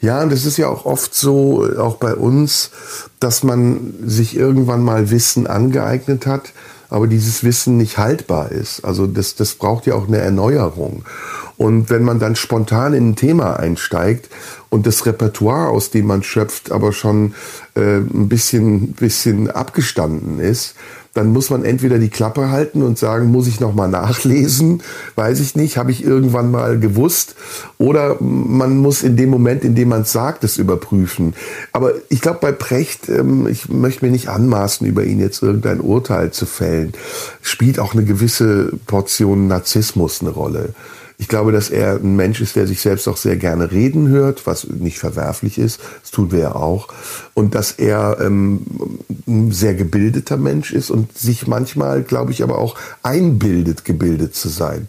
Ja, und es ist ja auch oft so, auch bei uns, dass man sich irgendwann mal Wissen angeeignet hat, aber dieses Wissen nicht haltbar ist. Also das, das braucht ja auch eine Erneuerung. Und wenn man dann spontan in ein Thema einsteigt und das Repertoire, aus dem man schöpft, aber schon äh, ein bisschen, bisschen abgestanden ist, dann muss man entweder die Klappe halten und sagen, muss ich noch mal nachlesen, weiß ich nicht, habe ich irgendwann mal gewusst, oder man muss in dem Moment, in dem man es sagt, es überprüfen. Aber ich glaube, bei Precht, ähm, ich möchte mir nicht anmaßen, über ihn jetzt irgendein Urteil zu fällen, spielt auch eine gewisse Portion Narzissmus eine Rolle. Ich glaube, dass er ein Mensch ist, der sich selbst auch sehr gerne reden hört, was nicht verwerflich ist. Das tun wir ja auch. Und dass er ähm, ein sehr gebildeter Mensch ist und sich manchmal, glaube ich, aber auch einbildet, gebildet zu sein.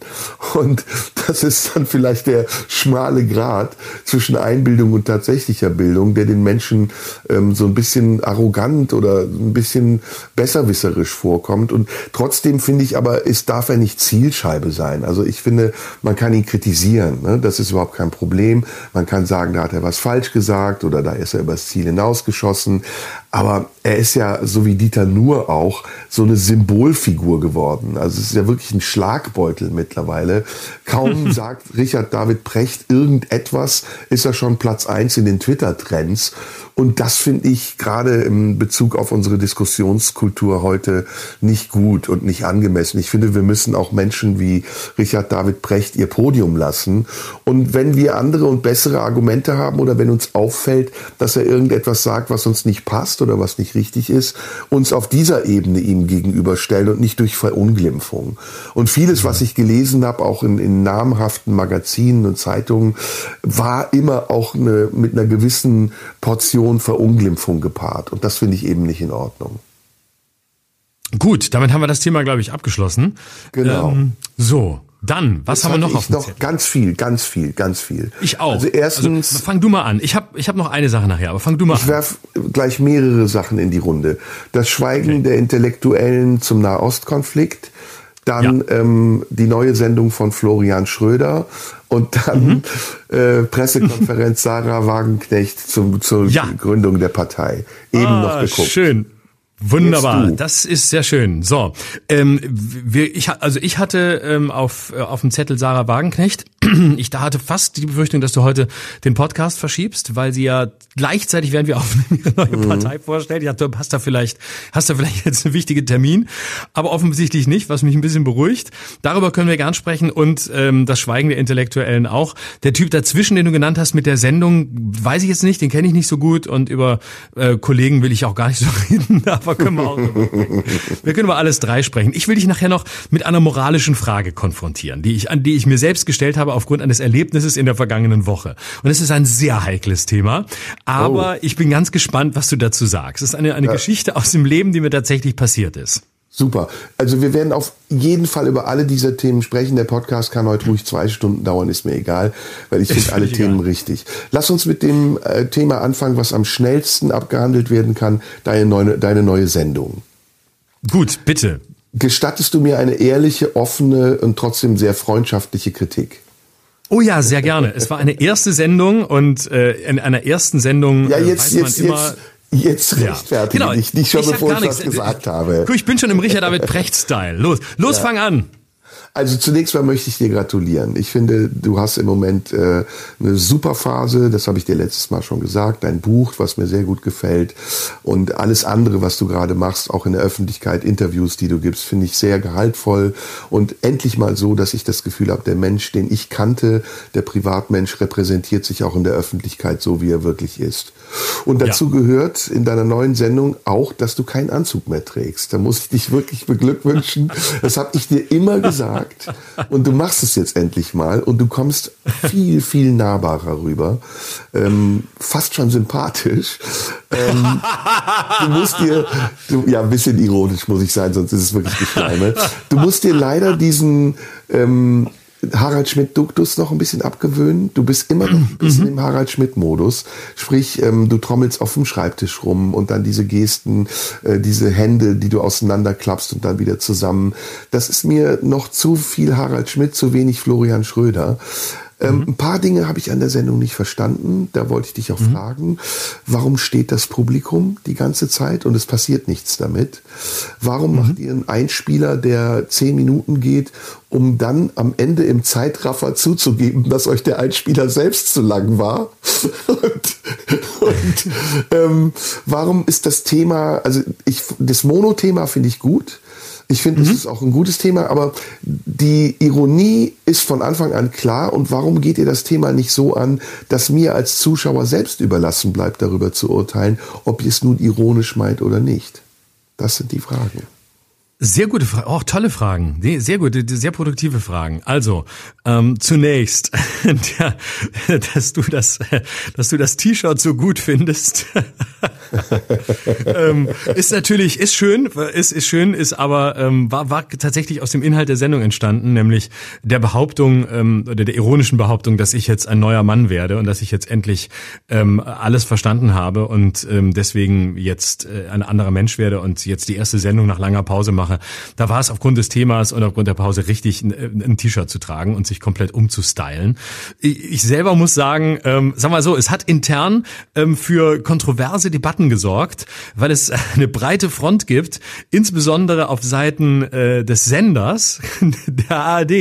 Und das ist dann vielleicht der schmale Grat zwischen Einbildung und tatsächlicher Bildung, der den Menschen ähm, so ein bisschen arrogant oder ein bisschen besserwisserisch vorkommt. Und trotzdem finde ich aber, es darf er nicht Zielscheibe sein. Also ich finde, man kann ihn kritisieren. Ne? Das ist überhaupt kein Problem. Man kann sagen, da hat er was falsch gesagt oder da ist er übers Ziel hinausgeschossen. Aber er ist ja, so wie Dieter Nuhr auch, so eine Symbolfigur geworden. Also es ist ja wirklich ein Schlagbeutel mittlerweile. Kaum sagt Richard David Precht irgendetwas, ist er schon Platz eins in den Twitter-Trends. Und das finde ich gerade im Bezug auf unsere Diskussionskultur heute nicht gut und nicht angemessen. Ich finde, wir müssen auch Menschen wie Richard David Precht ihr Podium lassen. Und wenn wir andere und bessere Argumente haben oder wenn uns auffällt, dass er irgendetwas sagt, was uns nicht passt oder was nicht richtig ist, uns auf dieser Ebene ihm gegenüberstellen und nicht durch Verunglimpfung. Und vieles, was ich gelesen habe, auch in, in namhaften Magazinen und Zeitungen, war immer auch eine, mit einer gewissen Portion Portion Verunglimpfung gepaart. Und das finde ich eben nicht in Ordnung. Gut, damit haben wir das Thema, glaube ich, abgeschlossen. Genau. Ähm, so, dann, was Jetzt haben wir noch auf dem noch Zettel? Ganz viel, ganz viel, ganz viel. Ich auch. Also erstens, also, fang du mal an. Ich habe ich hab noch eine Sache nachher, aber fang du mal ich an. Ich werf gleich mehrere Sachen in die Runde. Das Schweigen okay. der Intellektuellen zum Nahostkonflikt, dann ja. ähm, die neue Sendung von Florian Schröder und dann mhm. äh, Pressekonferenz Sarah Wagenknecht zum, zur ja. Gründung der Partei. Eben ah, noch geguckt. Schön. Wunderbar, das ist sehr schön. So, ähm, wir, ich, also ich hatte ähm, auf, äh, auf dem Zettel Sarah Wagenknecht Ich da hatte fast die Befürchtung, dass du heute den Podcast verschiebst, weil sie ja gleichzeitig, während wir aufnehmen, ihre neue mhm. Partei vorstellt. Ich dachte, hast da vielleicht, hast da vielleicht jetzt einen wichtigen Termin, aber offensichtlich nicht, was mich ein bisschen beruhigt. Darüber können wir gern sprechen und ähm, das Schweigen der Intellektuellen auch. Der Typ dazwischen, den du genannt hast mit der Sendung, weiß ich jetzt nicht, den kenne ich nicht so gut und über äh, Kollegen will ich auch gar nicht so reden, aber können wir auch. wir können über alles drei sprechen. Ich will dich nachher noch mit einer moralischen Frage konfrontieren, die ich an die ich mir selbst gestellt habe aufgrund eines Erlebnisses in der vergangenen Woche. Und es ist ein sehr heikles Thema, aber oh. ich bin ganz gespannt, was du dazu sagst. Es ist eine, eine ja. Geschichte aus dem Leben, die mir tatsächlich passiert ist. Super. Also wir werden auf jeden Fall über alle diese Themen sprechen. Der Podcast kann heute ruhig zwei Stunden dauern, ist mir egal, weil ich finde alle egal. Themen richtig. Lass uns mit dem äh, Thema anfangen, was am schnellsten abgehandelt werden kann, deine neue, deine neue Sendung. Gut, bitte. Gestattest du mir eine ehrliche, offene und trotzdem sehr freundschaftliche Kritik? Oh ja, sehr gerne. Es war eine erste Sendung und äh, in einer ersten Sendung ja, äh, jetzt, weiß man jetzt, immer. Jetzt, jetzt rechtfertige ja. genau. dich nicht schon, ich bevor ich das gesagt habe. Guck, ich bin schon im Richard David Precht-Style. Los, los, ja. fang an. Also zunächst mal möchte ich dir gratulieren. Ich finde, du hast im Moment äh, eine super Phase, das habe ich dir letztes Mal schon gesagt, dein Buch, was mir sehr gut gefällt und alles andere, was du gerade machst, auch in der Öffentlichkeit, Interviews, die du gibst, finde ich sehr gehaltvoll und endlich mal so, dass ich das Gefühl habe, der Mensch, den ich kannte, der Privatmensch repräsentiert sich auch in der Öffentlichkeit so, wie er wirklich ist. Und dazu ja. gehört in deiner neuen Sendung auch, dass du keinen Anzug mehr trägst. Da muss ich dich wirklich beglückwünschen. Das habe ich dir immer gesagt. Und du machst es jetzt endlich mal. Und du kommst viel, viel nahbarer rüber. Ähm, fast schon sympathisch. Ähm, du musst dir, du, ja, ein bisschen ironisch muss ich sein, sonst ist es wirklich Geschleime. Du musst dir leider diesen, ähm, Harald Schmidt-Duktus noch ein bisschen abgewöhnen. Du bist immer noch ein bisschen mhm. im Harald Schmidt-Modus. Sprich, ähm, du trommelst auf dem Schreibtisch rum und dann diese Gesten, äh, diese Hände, die du auseinanderklappst und dann wieder zusammen. Das ist mir noch zu viel Harald Schmidt, zu wenig Florian Schröder. Ähm, mhm. Ein paar Dinge habe ich an der Sendung nicht verstanden. Da wollte ich dich auch mhm. fragen. Warum steht das Publikum die ganze Zeit und es passiert nichts damit? Warum mhm. macht ihr einen Einspieler, der zehn Minuten geht, um dann am Ende im Zeitraffer zuzugeben, dass euch der Einspieler selbst zu lang war? und, und ähm, warum ist das Thema, also ich, das Mono-Thema finde ich gut. Ich finde, mhm. das ist auch ein gutes Thema, aber die Ironie ist von Anfang an klar. Und warum geht ihr das Thema nicht so an, dass mir als Zuschauer selbst überlassen bleibt, darüber zu urteilen, ob ihr es nun ironisch meint oder nicht? Das sind die Fragen. Sehr gute Fragen, auch tolle Fragen, sehr gute, sehr produktive Fragen. Also ähm, zunächst, der, dass du das, dass du das T-Shirt so gut findest, ähm, ist natürlich ist schön, ist ist schön, ist aber ähm, war war tatsächlich aus dem Inhalt der Sendung entstanden, nämlich der Behauptung ähm, oder der ironischen Behauptung, dass ich jetzt ein neuer Mann werde und dass ich jetzt endlich ähm, alles verstanden habe und ähm, deswegen jetzt äh, ein anderer Mensch werde und jetzt die erste Sendung nach langer Pause mache mache, da war es aufgrund des Themas und aufgrund der Pause richtig, ein, ein T-Shirt zu tragen und sich komplett umzustylen. Ich, selber muss sagen, ähm, sag mal so, es hat intern ähm, für kontroverse Debatten gesorgt, weil es eine breite Front gibt, insbesondere auf Seiten äh, des Senders, der ARD,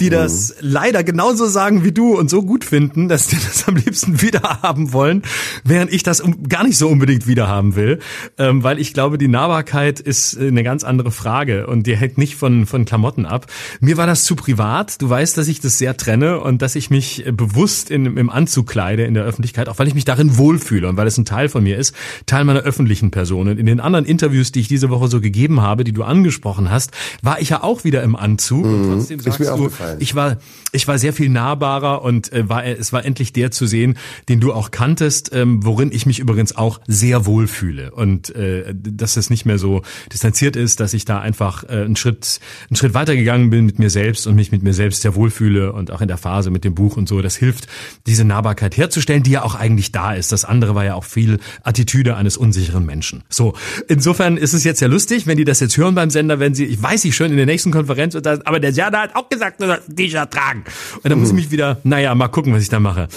die das mhm. leider genauso sagen wie du und so gut finden, dass die das am liebsten wieder haben wollen, während ich das gar nicht so unbedingt wieder haben will, ähm, weil ich glaube, die Nahbarkeit ist eine ganz andere Frage und die hängt nicht von, von Klamotten ab. Mir war das zu privat. Du weißt, dass ich das sehr trenne und dass ich mich bewusst in, im Anzug kleide in der Öffentlichkeit, auch weil ich mich darin wohlfühle und weil es ein Teil von mir ist, Teil meiner öffentlichen Person. Und in den anderen Interviews, die ich diese Woche so gegeben habe, die du angesprochen hast, war ich ja auch wieder im Anzug. Mhm. Und trotzdem sagst du, ich war, ich war sehr viel nahbarer und äh, war, es war endlich der zu sehen, den du auch kanntest, ähm, worin ich mich übrigens auch sehr wohlfühle. Und äh, dass es nicht mehr so distanziert ist, dass ich da einfach äh, einen Schritt, einen Schritt weitergegangen bin mit mir selbst und mich mit mir selbst sehr wohlfühle und auch in der Phase mit dem Buch und so. Das hilft, diese Nahbarkeit herzustellen, die ja auch eigentlich da ist. Das andere war ja auch viel Attitüde eines unsicheren Menschen. So, insofern ist es jetzt ja lustig, wenn die das jetzt hören beim Sender, wenn sie, ich weiß ich schon in der nächsten Konferenz, aber der Jana hat auch gesagt, T-Shirt tragen. Und dann muss ich mich wieder, naja, mal gucken, was ich da mache.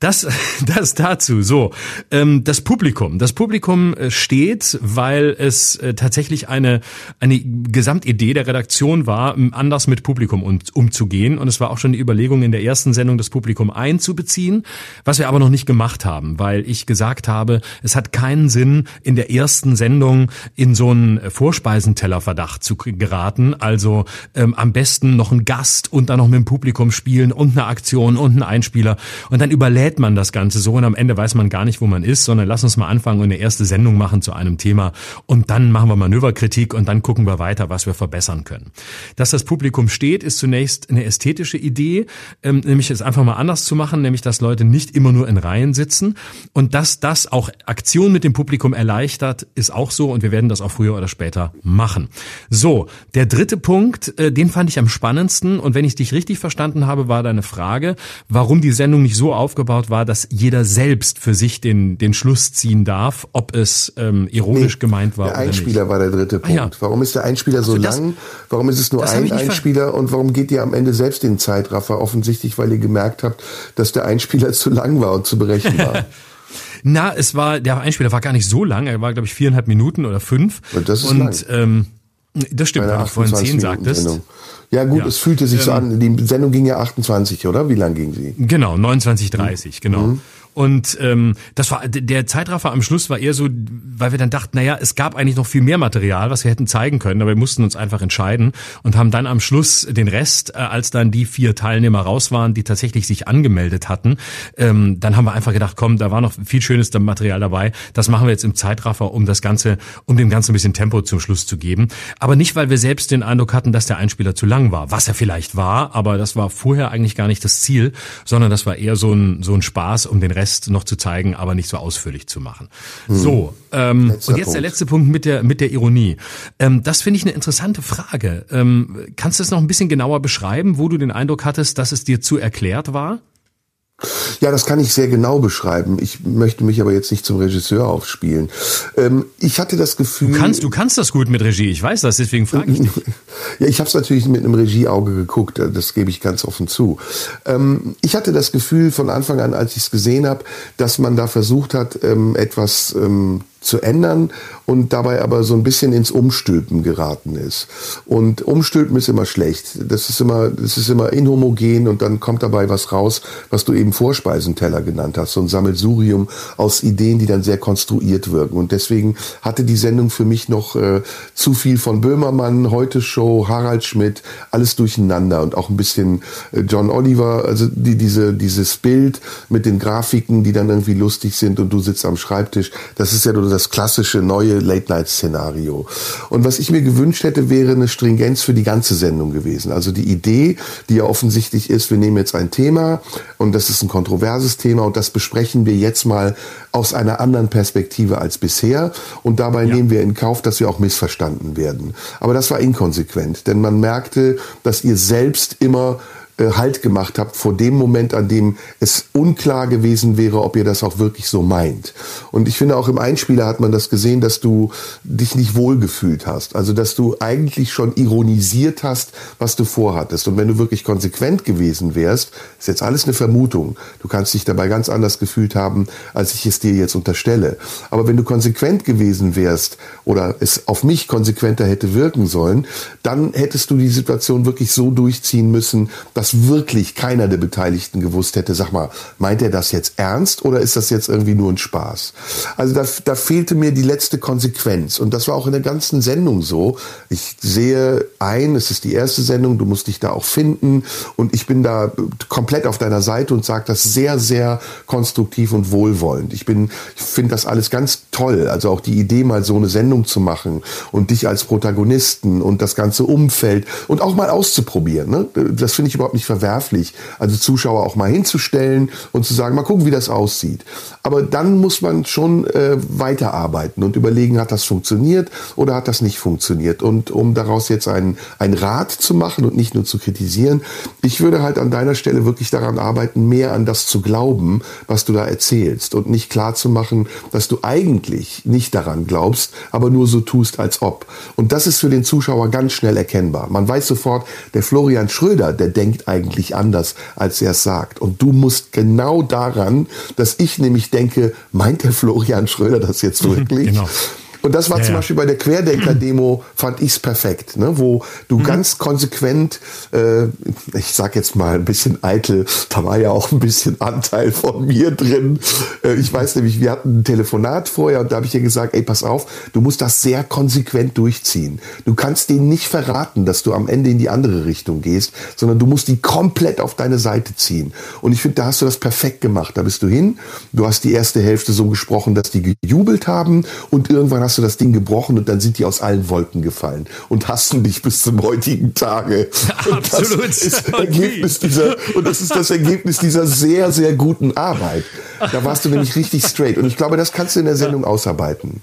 Das, das dazu. So, ähm, das Publikum. Das Publikum äh, steht, weil es äh, tatsächlich eine, eine Gesamtidee der Redaktion war, anders mit Publikum um, umzugehen. Und es war auch schon die Überlegung, in der ersten Sendung das Publikum einzubeziehen, was wir aber noch nicht gemacht haben, weil ich gesagt habe, es hat keinen Sinn, in der ersten Sendung in so einen Vorspeisentellerverdacht zu geraten. Also ähm, am besten noch ein Gast und dann noch mit dem Publikum spielen und eine Aktion und einen Einspieler. Und dann überlädt man das Ganze so und am Ende weiß man gar nicht, wo man ist, sondern lass uns mal anfangen und eine erste Sendung machen zu einem Thema und dann machen wir Manöverkritik und dann gucken wir weiter, was wir verbessern können. Dass das Publikum steht, ist zunächst eine ästhetische Idee, ähm, nämlich es einfach mal anders zu machen, nämlich dass Leute nicht immer nur in Reihen sitzen und dass das auch Aktion mit dem Publikum erleichtert, ist auch so und wir werden das auch früher oder später machen. So, der dritte Punkt, äh, den fand ich am spannendsten und wenn ich dich richtig verstanden habe, war deine Frage, warum die Sendung nicht so aufgebaut war, dass jeder selbst für sich den, den Schluss ziehen darf, ob es ähm, ironisch nee, gemeint war der Einspieler war der dritte Punkt. Ah, ja. Warum ist der Einspieler so das, lang? Warum ist es nur ein Einspieler und warum geht ihr am Ende selbst den Zeitraffer? Offensichtlich, weil ihr gemerkt habt, dass der Einspieler zu lang war und zu berechnen war. Na, es war, der Einspieler war gar nicht so lang, er war, glaube ich, viereinhalb Minuten oder fünf. Und das ist und, lang. Ähm, das stimmt, weil du vorhin zehn sagtest. Sendung. Ja gut, ja. es fühlte sich ähm, so an. Die Sendung ging ja 28, oder? Wie lang ging sie? Genau, 29:30, mhm. genau. Mhm. Und ähm, das war der Zeitraffer am Schluss war eher so, weil wir dann dachten, naja, es gab eigentlich noch viel mehr Material, was wir hätten zeigen können, aber wir mussten uns einfach entscheiden und haben dann am Schluss den Rest, äh, als dann die vier Teilnehmer raus waren, die tatsächlich sich angemeldet hatten, ähm, dann haben wir einfach gedacht, komm, da war noch viel schönes Material dabei. Das machen wir jetzt im Zeitraffer, um das Ganze, um dem Ganzen ein bisschen Tempo zum Schluss zu geben. Aber nicht, weil wir selbst den Eindruck hatten, dass der Einspieler zu lang war, was er vielleicht war, aber das war vorher eigentlich gar nicht das Ziel, sondern das war eher so ein, so ein Spaß, um den Rest Rest noch zu zeigen, aber nicht so ausführlich zu machen. Hm. So, ähm, und jetzt Punkt. der letzte Punkt mit der, mit der Ironie. Ähm, das finde ich eine interessante Frage. Ähm, kannst du es noch ein bisschen genauer beschreiben, wo du den Eindruck hattest, dass es dir zu erklärt war? Ja, das kann ich sehr genau beschreiben. Ich möchte mich aber jetzt nicht zum Regisseur aufspielen. Ähm, ich hatte das Gefühl. Du kannst, du kannst das gut mit Regie. Ich weiß das, deswegen frage ich dich. ja, ich habe es natürlich mit einem Regieauge geguckt. Das gebe ich ganz offen zu. Ähm, ich hatte das Gefühl von Anfang an, als ich es gesehen habe, dass man da versucht hat, ähm, etwas ähm, zu ändern und dabei aber so ein bisschen ins Umstülpen geraten ist. Und Umstülpen ist immer schlecht. Das ist immer, das ist immer inhomogen und dann kommt dabei was raus, was du eben Vorspeisenteller genannt hast. So ein Sammelsurium aus Ideen, die dann sehr konstruiert wirken. Und deswegen hatte die Sendung für mich noch äh, zu viel von Böhmermann, Heute Show, Harald Schmidt, alles durcheinander und auch ein bisschen äh, John Oliver, also die, diese, dieses Bild mit den Grafiken, die dann irgendwie lustig sind und du sitzt am Schreibtisch. Das ist ja nur das klassische neue Late-Night-Szenario. Und was ich mir gewünscht hätte, wäre eine Stringenz für die ganze Sendung gewesen. Also die Idee, die ja offensichtlich ist, wir nehmen jetzt ein Thema und das ist ein kontroverses Thema und das besprechen wir jetzt mal aus einer anderen Perspektive als bisher und dabei ja. nehmen wir in Kauf, dass wir auch missverstanden werden. Aber das war inkonsequent, denn man merkte, dass ihr selbst immer äh, halt gemacht habt vor dem Moment, an dem es unklar gewesen wäre, ob ihr das auch wirklich so meint. Und ich finde auch im Einspieler hat man das gesehen, dass du dich nicht wohlgefühlt hast. Also dass du eigentlich schon ironisiert hast, was du vorhattest. Und wenn du wirklich konsequent gewesen wärst, ist jetzt alles eine Vermutung. Du kannst dich dabei ganz anders gefühlt haben, als ich es dir jetzt unterstelle. Aber wenn du konsequent gewesen wärst oder es auf mich konsequenter hätte wirken sollen, dann hättest du die Situation wirklich so durchziehen müssen, dass dass wirklich keiner der Beteiligten gewusst hätte, sag mal, meint er das jetzt ernst oder ist das jetzt irgendwie nur ein Spaß? Also da, da fehlte mir die letzte Konsequenz und das war auch in der ganzen Sendung so. Ich sehe ein, es ist die erste Sendung, du musst dich da auch finden und ich bin da komplett auf deiner Seite und sage das sehr, sehr konstruktiv und wohlwollend. Ich bin, ich finde das alles ganz toll, also auch die Idee mal so eine Sendung zu machen und dich als Protagonisten und das ganze Umfeld und auch mal auszuprobieren. Ne? Das finde ich überhaupt nicht verwerflich, also Zuschauer auch mal hinzustellen und zu sagen, mal gucken, wie das aussieht. Aber dann muss man schon äh, weiterarbeiten und überlegen, hat das funktioniert oder hat das nicht funktioniert. Und um daraus jetzt einen, einen Rat zu machen und nicht nur zu kritisieren, ich würde halt an deiner Stelle wirklich daran arbeiten, mehr an das zu glauben, was du da erzählst und nicht klar zu machen, dass du eigentlich nicht daran glaubst, aber nur so tust, als ob. Und das ist für den Zuschauer ganz schnell erkennbar. Man weiß sofort, der Florian Schröder, der denkt eigentlich anders, als er es sagt. Und du musst genau daran, dass ich nämlich denke, meint der Florian Schröder das jetzt wirklich? genau. Und das war ja, zum Beispiel bei der Querdenker-Demo, fand ich's perfekt, ne? wo du mhm. ganz konsequent, äh, ich sag jetzt mal ein bisschen eitel, da war ja auch ein bisschen Anteil von mir drin. Äh, ich weiß nämlich, wir hatten ein Telefonat vorher und da habe ich ihr gesagt, ey, pass auf, du musst das sehr konsequent durchziehen. Du kannst denen nicht verraten, dass du am Ende in die andere Richtung gehst, sondern du musst die komplett auf deine Seite ziehen. Und ich finde, da hast du das perfekt gemacht. Da bist du hin, du hast die erste Hälfte so gesprochen, dass die gejubelt haben und irgendwann hast du das Ding gebrochen und dann sind die aus allen Wolken gefallen und hassen dich bis zum heutigen Tage. Und Absolut. Das ist Ergebnis dieser, und das ist das Ergebnis dieser sehr, sehr guten Arbeit. Da warst du nämlich richtig straight. Und ich glaube, das kannst du in der Sendung ausarbeiten.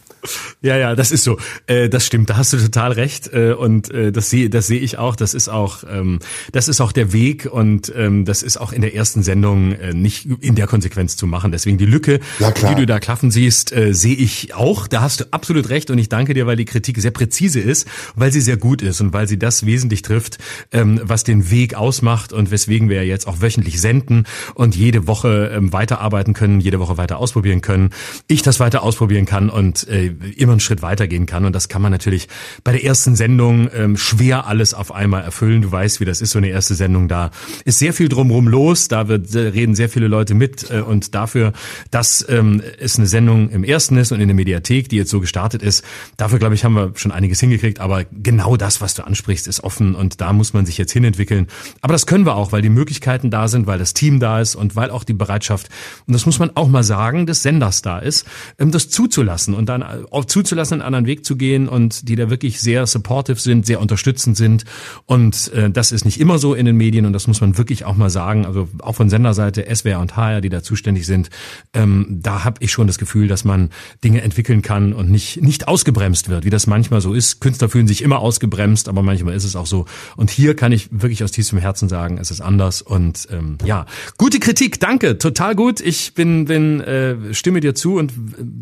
Ja, ja, das ist so. Äh, das stimmt, da hast du total recht. Äh, und äh, das sehe das sehe ich auch. Das ist auch, ähm, das ist auch der Weg und ähm, das ist auch in der ersten Sendung äh, nicht in der Konsequenz zu machen. Deswegen die Lücke, ja, die du da klaffen siehst, äh, sehe ich auch. Da hast du absolut recht und ich danke dir, weil die Kritik sehr präzise ist, weil sie sehr gut ist und weil sie das wesentlich trifft, ähm, was den Weg ausmacht und weswegen wir jetzt auch wöchentlich senden und jede Woche ähm, weiterarbeiten können, jede Woche weiter ausprobieren können. Ich das weiter ausprobieren kann und äh, immer einen Schritt weitergehen kann. Und das kann man natürlich bei der ersten Sendung ähm, schwer alles auf einmal erfüllen. Du weißt, wie das ist, so eine erste Sendung. Da ist sehr viel drumherum los, da wird, reden sehr viele Leute mit. Äh, und dafür, dass es eine Sendung im ersten ist und in der Mediathek, die jetzt so gestartet ist, dafür, glaube ich, haben wir schon einiges hingekriegt. Aber genau das, was du ansprichst, ist offen und da muss man sich jetzt hinentwickeln. Aber das können wir auch, weil die Möglichkeiten da sind, weil das Team da ist und weil auch die Bereitschaft, und das muss man auch mal sagen, des Senders da ist, ähm, das zuzulassen und dann auch zuzulassen, einen anderen Weg zu gehen und die da wirklich sehr supportive sind, sehr unterstützend sind. Und äh, das ist nicht immer so in den Medien und das muss man wirklich auch mal sagen. Also auch von Senderseite, SWR und HR, die da zuständig sind, ähm, da habe ich schon das Gefühl, dass man Dinge entwickeln kann und nicht, nicht ausgebremst wird, wie das manchmal so ist. Künstler fühlen sich immer ausgebremst, aber manchmal ist es auch so. Und hier kann ich wirklich aus tiefstem Herzen sagen, es ist anders. Und ähm, ja, gute Kritik, danke, total gut. Ich bin, bin äh, stimme dir zu und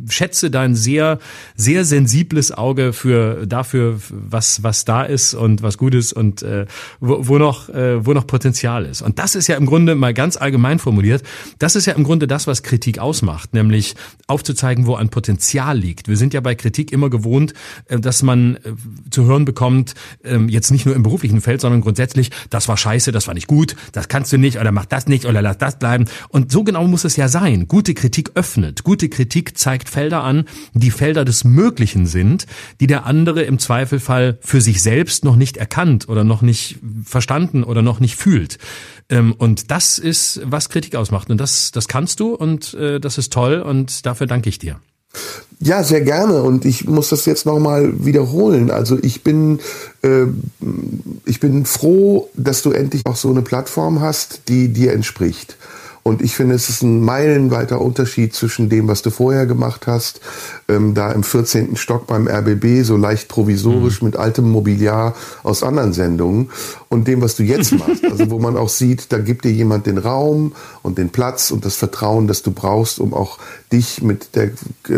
schätze dein sehr sehr sensibles Auge für dafür, was was da ist und was gut ist und äh, wo, wo noch äh, wo noch Potenzial ist. Und das ist ja im Grunde mal ganz allgemein formuliert. Das ist ja im Grunde das, was Kritik ausmacht, nämlich aufzuzeigen, wo ein Potenzial liegt. Wir sind ja bei Kritik immer gewohnt, äh, dass man äh, zu hören bekommt, äh, jetzt nicht nur im beruflichen Feld, sondern grundsätzlich, das war scheiße, das war nicht gut, das kannst du nicht oder mach das nicht oder lass das bleiben. Und so genau muss es ja sein. Gute Kritik öffnet. Gute Kritik zeigt Felder an, die Felder des Möglichen sind, die der andere im Zweifelfall für sich selbst noch nicht erkannt oder noch nicht verstanden oder noch nicht fühlt. Ähm, und das ist, was Kritik ausmacht. Und das, das kannst du und äh, das ist toll und dafür danke ich dir. Ja, sehr gerne. Und ich muss das jetzt nochmal wiederholen. Also ich bin, äh, ich bin froh, dass du endlich auch so eine Plattform hast, die dir entspricht. Und ich finde, es ist ein meilenweiter Unterschied zwischen dem, was du vorher gemacht hast, ähm, da im 14. Stock beim RBB, so leicht provisorisch mhm. mit altem Mobiliar aus anderen Sendungen, und dem, was du jetzt machst. Also wo man auch sieht, da gibt dir jemand den Raum und den Platz und das Vertrauen, das du brauchst, um auch dich mit der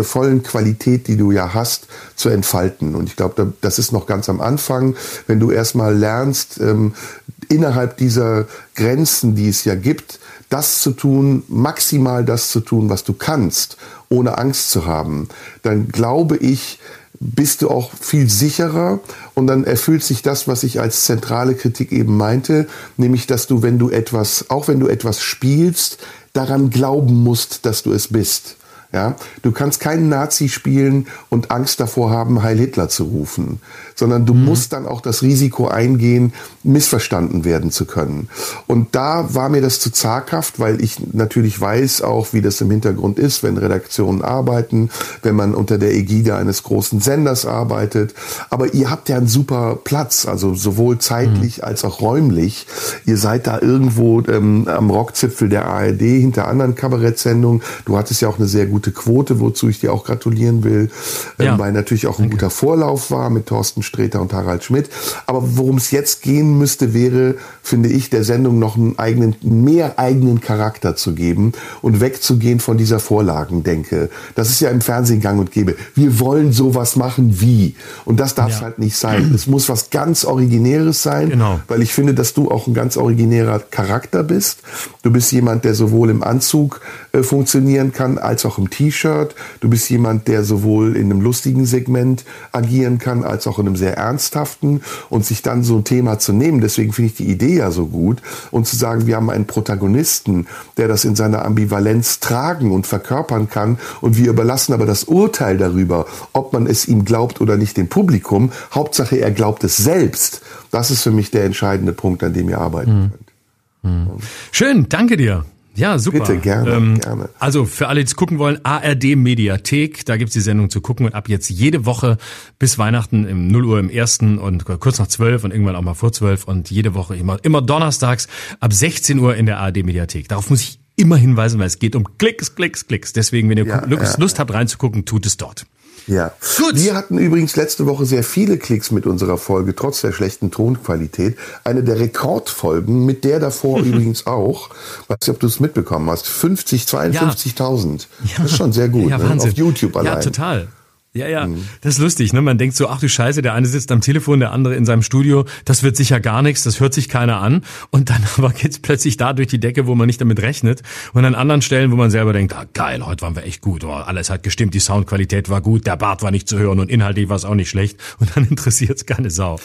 vollen Qualität, die du ja hast, zu entfalten. Und ich glaube, das ist noch ganz am Anfang, wenn du erstmal lernst, ähm, innerhalb dieser Grenzen, die es ja gibt, das zu tun, maximal das zu tun, was du kannst, ohne Angst zu haben, dann glaube ich, bist du auch viel sicherer und dann erfüllt sich das, was ich als zentrale Kritik eben meinte, nämlich, dass du, wenn du etwas, auch wenn du etwas spielst, daran glauben musst, dass du es bist. Ja, du kannst keinen Nazi spielen und Angst davor haben, Heil Hitler zu rufen, sondern du mhm. musst dann auch das Risiko eingehen, missverstanden werden zu können. Und da war mir das zu zaghaft, weil ich natürlich weiß auch, wie das im Hintergrund ist, wenn Redaktionen arbeiten, wenn man unter der Ägide eines großen Senders arbeitet. Aber ihr habt ja einen super Platz, also sowohl zeitlich mhm. als auch räumlich. Ihr seid da irgendwo ähm, am Rockzipfel der ARD hinter anderen Kabarettsendungen. Du hattest ja auch eine sehr gute Quote, wozu ich dir auch gratulieren will, ähm, ja. weil natürlich auch ein Danke. guter Vorlauf war mit Thorsten Sträter und Harald Schmidt. Aber worum es jetzt gehen müsste, wäre, finde ich, der Sendung noch einen eigenen, mehr eigenen Charakter zu geben und wegzugehen von dieser Vorlagendenke. Das ist ja im Fernsehen gang und gäbe. Wir wollen sowas machen wie. Und das darf es ja. halt nicht sein. Es muss was ganz Originäres sein, genau. weil ich finde, dass du auch ein ganz originärer Charakter bist. Du bist jemand, der sowohl im Anzug äh, funktionieren kann, als auch im T-Shirt. Du bist jemand, der sowohl in einem lustigen Segment agieren kann, als auch in einem sehr ernsthaften und sich dann so ein Thema zu nehmen. Deswegen finde ich die Idee ja so gut und zu sagen, wir haben einen Protagonisten, der das in seiner Ambivalenz tragen und verkörpern kann und wir überlassen aber das Urteil darüber, ob man es ihm glaubt oder nicht dem Publikum. Hauptsache, er glaubt es selbst. Das ist für mich der entscheidende Punkt, an dem ihr arbeiten mhm. könnt. Mhm. Schön, danke dir. Ja, super. Bitte, gerne, ähm, gerne. Also für alle, die es gucken wollen, ARD Mediathek, da gibt's die Sendung zu gucken und ab jetzt jede Woche bis Weihnachten im 0 Uhr im ersten und kurz nach 12 und irgendwann auch mal vor 12 und jede Woche immer, immer donnerstags ab 16 Uhr in der ARD Mediathek. Darauf muss ich immer hinweisen, weil es geht um Klicks, Klicks, Klicks. Deswegen, wenn ihr ja, Lust, ja. Lust habt reinzugucken, tut es dort. Ja. Gut. Wir hatten übrigens letzte Woche sehr viele Klicks mit unserer Folge, trotz der schlechten Tonqualität. Eine der Rekordfolgen, mit der davor übrigens auch. Weiß nicht, ob du es mitbekommen hast. 50, 52.000. Ja. Das ist schon sehr gut. Ja, ne? Auf YouTube allein. Ja, total. Ja, ja, mhm. das ist lustig, ne? Man denkt so, ach du Scheiße, der eine sitzt am Telefon, der andere in seinem Studio, das wird sicher gar nichts, das hört sich keiner an. Und dann aber geht's plötzlich da durch die Decke, wo man nicht damit rechnet. Und an anderen Stellen, wo man selber denkt, ah, geil, heute waren wir echt gut, oh, alles hat gestimmt, die Soundqualität war gut, der Bart war nicht zu hören und inhaltlich war es auch nicht schlecht. Und dann interessiert's keine Sau.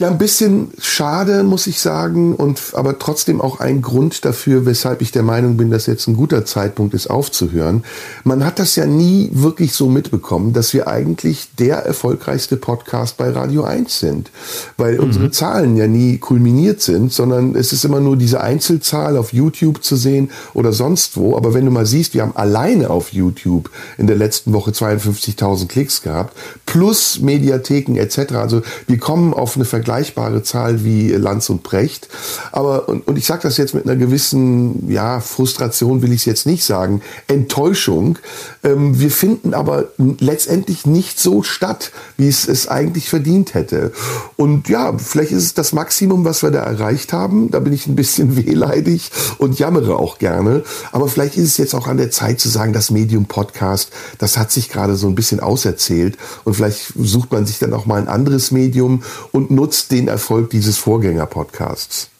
Ja, ein bisschen schade, muss ich sagen, und aber trotzdem auch ein Grund dafür, weshalb ich der Meinung bin, dass jetzt ein guter Zeitpunkt ist, aufzuhören. Man hat das ja nie wirklich so mitbekommen, dass wir eigentlich der erfolgreichste Podcast bei Radio 1 sind, weil mhm. unsere Zahlen ja nie kulminiert sind, sondern es ist immer nur diese Einzelzahl auf YouTube zu sehen oder sonst wo. Aber wenn du mal siehst, wir haben alleine auf YouTube in der letzten Woche 52.000 Klicks gehabt, plus Mediatheken etc. Also wir kommen auf eine Vergleich vergleichbare Zahl wie Lanz und Brecht. Aber, und, und ich sage das jetzt mit einer gewissen, ja, Frustration will ich es jetzt nicht sagen, Enttäuschung. Ähm, wir finden aber letztendlich nicht so statt, wie es es eigentlich verdient hätte. Und ja, vielleicht ist es das Maximum, was wir da erreicht haben. Da bin ich ein bisschen wehleidig und jammere auch gerne. Aber vielleicht ist es jetzt auch an der Zeit zu sagen, das Medium Podcast, das hat sich gerade so ein bisschen auserzählt. Und vielleicht sucht man sich dann auch mal ein anderes Medium und nutzt nutzt den Erfolg dieses Vorgänger-Podcasts?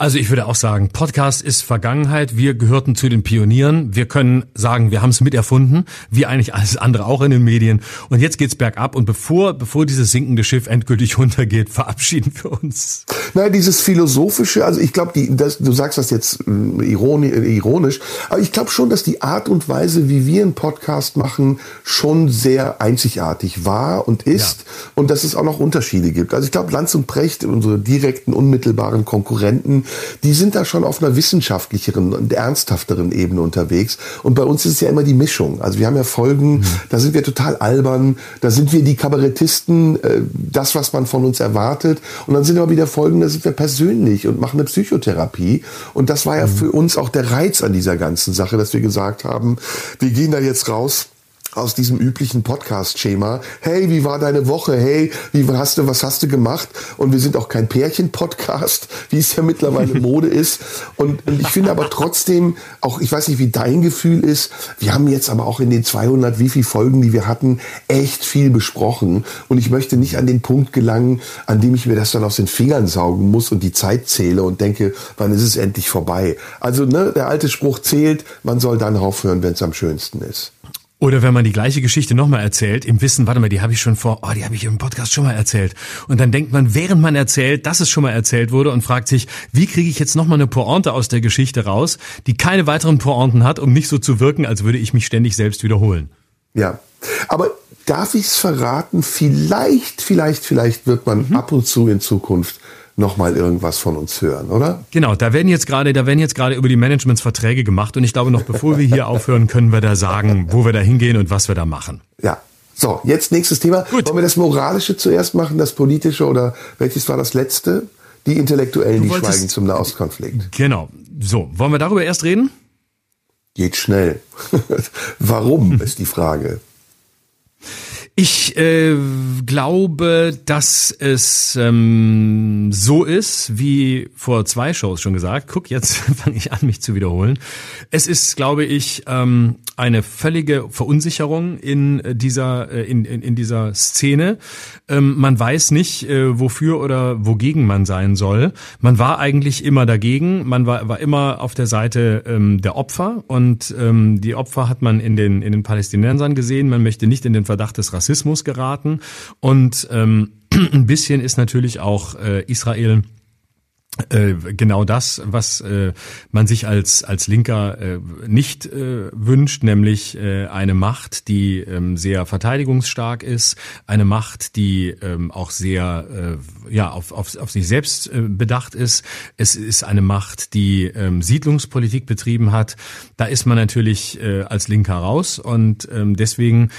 Also ich würde auch sagen, Podcast ist Vergangenheit. Wir gehörten zu den Pionieren. Wir können sagen, wir haben es miterfunden, wie eigentlich alles andere auch in den Medien. Und jetzt geht's bergab. Und bevor, bevor dieses sinkende Schiff endgültig untergeht, verabschieden wir uns. Naja, dieses philosophische, also ich glaube, du sagst das jetzt äh, ironisch, aber ich glaube schon, dass die Art und Weise, wie wir einen Podcast machen, schon sehr einzigartig war und ist. Ja. Und dass es auch noch Unterschiede gibt. Also ich glaube, Lanz und Precht, unsere direkten, unmittelbaren Konkurrenten, die sind da schon auf einer wissenschaftlicheren und ernsthafteren Ebene unterwegs. Und bei uns ist es ja immer die Mischung. Also wir haben ja Folgen, mhm. da sind wir total albern, da sind wir die Kabarettisten, äh, das, was man von uns erwartet. Und dann sind aber wieder Folgen, da sind wir persönlich und machen eine Psychotherapie. Und das war ja mhm. für uns auch der Reiz an dieser ganzen Sache, dass wir gesagt haben, wir gehen da jetzt raus aus diesem üblichen Podcast-Schema. Hey, wie war deine Woche? Hey, wie hast du, was hast du gemacht? Und wir sind auch kein Pärchen-Podcast, wie es ja mittlerweile Mode ist. Und, und ich finde aber trotzdem, auch ich weiß nicht, wie dein Gefühl ist, wir haben jetzt aber auch in den 200, wie viel Folgen, die wir hatten, echt viel besprochen. Und ich möchte nicht an den Punkt gelangen, an dem ich mir das dann aus den Fingern saugen muss und die Zeit zähle und denke, wann ist es endlich vorbei? Also, ne, der alte Spruch zählt, man soll dann aufhören, wenn es am schönsten ist. Oder wenn man die gleiche Geschichte nochmal erzählt, im Wissen, warte mal, die habe ich schon vor, oh, die habe ich im Podcast schon mal erzählt. Und dann denkt man, während man erzählt, dass es schon mal erzählt wurde und fragt sich, wie kriege ich jetzt nochmal eine Pointe aus der Geschichte raus, die keine weiteren Pointen hat, um nicht so zu wirken, als würde ich mich ständig selbst wiederholen. Ja, aber darf ich es verraten? Vielleicht, vielleicht, vielleicht wird man mhm. ab und zu in Zukunft noch mal irgendwas von uns hören, oder? Genau, da werden jetzt gerade, da werden jetzt gerade über die Managementsverträge gemacht und ich glaube noch bevor wir hier aufhören, können wir da sagen, wo wir da hingehen und was wir da machen. Ja. So, jetzt nächstes Thema. Gut. Wollen wir das Moralische zuerst machen, das Politische oder welches war das letzte? Die Intellektuellen, die schweigen zum Nahostkonflikt. Genau. So, wollen wir darüber erst reden? geht schnell. Warum ist die Frage. Ich äh, glaube, dass es ähm, so ist, wie vor zwei Shows schon gesagt. Guck, jetzt fange ich an, mich zu wiederholen. Es ist, glaube ich, ähm, eine völlige Verunsicherung in dieser äh, in, in, in dieser Szene. Ähm, man weiß nicht, äh, wofür oder wogegen man sein soll. Man war eigentlich immer dagegen. Man war, war immer auf der Seite ähm, der Opfer und ähm, die Opfer hat man in den in den Palästinensern gesehen. Man möchte nicht in den Verdacht des Rassismus geraten. Und ähm, ein bisschen ist natürlich auch äh, Israel genau das, was äh, man sich als als Linker äh, nicht äh, wünscht, nämlich äh, eine Macht, die ähm, sehr verteidigungsstark ist, eine Macht, die ähm, auch sehr äh, ja auf, auf, auf sich selbst äh, bedacht ist. Es ist eine Macht, die ähm, Siedlungspolitik betrieben hat. Da ist man natürlich äh, als Linker raus und ähm, deswegen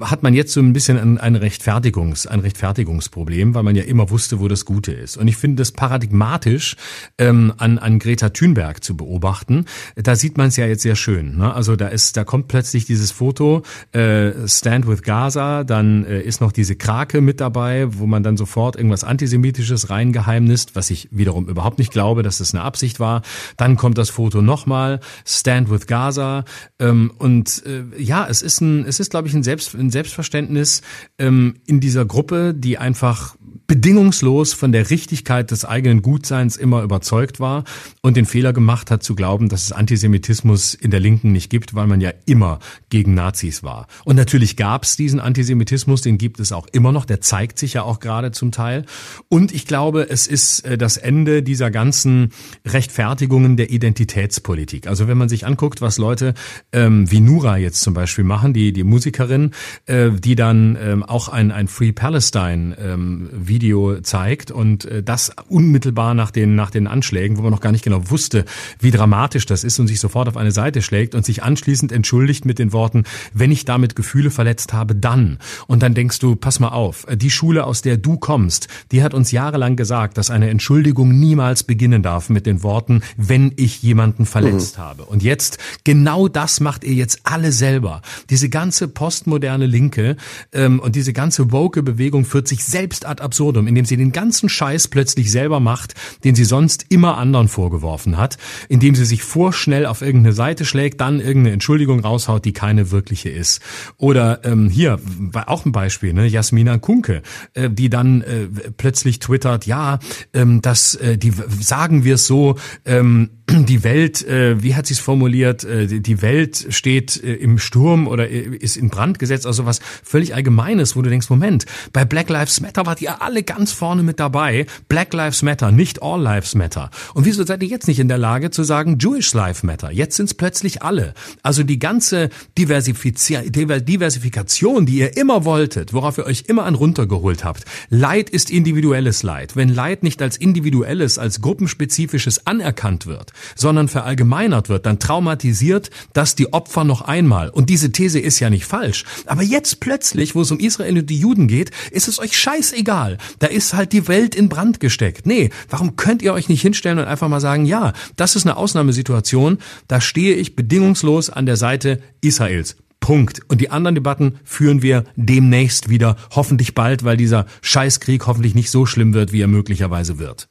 hat man jetzt so ein bisschen ein, ein Rechtfertigungs ein Rechtfertigungsproblem, weil man ja immer wusste, wo das Gute ist. Und ich finde das paradigmatisch ähm, an, an Greta Thunberg zu beobachten. Da sieht man es ja jetzt sehr schön. Ne? Also da ist, da kommt plötzlich dieses Foto äh, Stand with Gaza, dann äh, ist noch diese Krake mit dabei, wo man dann sofort irgendwas Antisemitisches reingeheimnist, was ich wiederum überhaupt nicht glaube, dass das eine Absicht war. Dann kommt das Foto nochmal, Stand with Gaza. Ähm, und äh, ja, es ist ein, es ist, glaube ich, ein, Selbst, ein Selbstverständnis ähm, in dieser Gruppe, die einfach bedingungslos von der Richtigkeit des eigenen Gutseins immer überzeugt war und den Fehler gemacht hat zu glauben, dass es Antisemitismus in der Linken nicht gibt, weil man ja immer gegen Nazis war. Und natürlich gab es diesen Antisemitismus, den gibt es auch immer noch, der zeigt sich ja auch gerade zum Teil. Und ich glaube, es ist äh, das Ende dieser ganzen Rechtfertigungen der Identitätspolitik. Also wenn man sich anguckt, was Leute ähm, wie Nura jetzt zum Beispiel machen, die, die Musikerin, äh, die dann ähm, auch ein, ein Free Palestine ähm, Video zeigt und äh, das unmittelbar nach den, nach den Anschlägen, wo man noch gar nicht genau wusste, wie dramatisch das ist und sich sofort auf eine Seite schlägt und sich anschließend entschuldigt mit den Worten, wenn ich damit Gefühle verletzt habe, dann. Und dann denkst du, pass mal auf, die Schule, aus der du kommst, die hat uns jahrelang gesagt, dass eine Entschuldigung niemals beginnen darf mit den Worten, wenn ich jemanden verletzt mhm. habe. Und jetzt, genau das macht ihr jetzt alle selber. Diese ganze postmoderne Linke ähm, und diese ganze woke Bewegung führt sich selbst ad absurdum indem sie den ganzen Scheiß plötzlich selber macht, den sie sonst immer anderen vorgeworfen hat, indem sie sich vorschnell auf irgendeine Seite schlägt, dann irgendeine Entschuldigung raushaut, die keine wirkliche ist. Oder ähm, hier, auch ein Beispiel, ne, Jasmina Kunke, äh, die dann äh, plötzlich twittert, ja, ähm, das, äh, die sagen wir es so, ähm, die Welt, äh, wie hat sie es formuliert, äh, die Welt steht äh, im Sturm oder äh, ist in Brand gesetzt, also was völlig Allgemeines, wo du denkst, Moment, bei Black Lives Matter wart ihr alle ganz vorne mit dabei. Black Lives Matter, nicht All Lives Matter. Und wieso seid ihr jetzt nicht in der Lage zu sagen, Jewish Life Matter? Jetzt sind es plötzlich alle. Also die ganze Diversifikation, die ihr immer wolltet, worauf ihr euch immer an runtergeholt habt. Leid ist individuelles Leid. Wenn Leid nicht als individuelles, als gruppenspezifisches anerkannt wird, sondern verallgemeinert wird, dann traumatisiert das die Opfer noch einmal. Und diese These ist ja nicht falsch. Aber jetzt plötzlich, wo es um Israel und die Juden geht, ist es euch scheißegal. Da ist halt die Welt in Brand gesteckt. Nee, warum könnt ihr euch nicht hinstellen und einfach mal sagen, ja, das ist eine Ausnahmesituation, da stehe ich bedingungslos an der Seite Israels. Punkt. Und die anderen Debatten führen wir demnächst wieder, hoffentlich bald, weil dieser Scheißkrieg hoffentlich nicht so schlimm wird, wie er möglicherweise wird.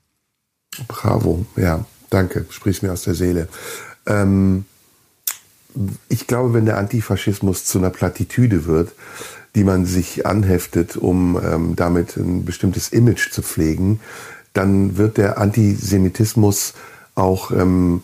Bravo, ja. Danke, sprichst mir aus der Seele. Ähm, ich glaube, wenn der Antifaschismus zu einer Plattitüde wird, die man sich anheftet, um ähm, damit ein bestimmtes Image zu pflegen, dann wird der Antisemitismus auch ähm,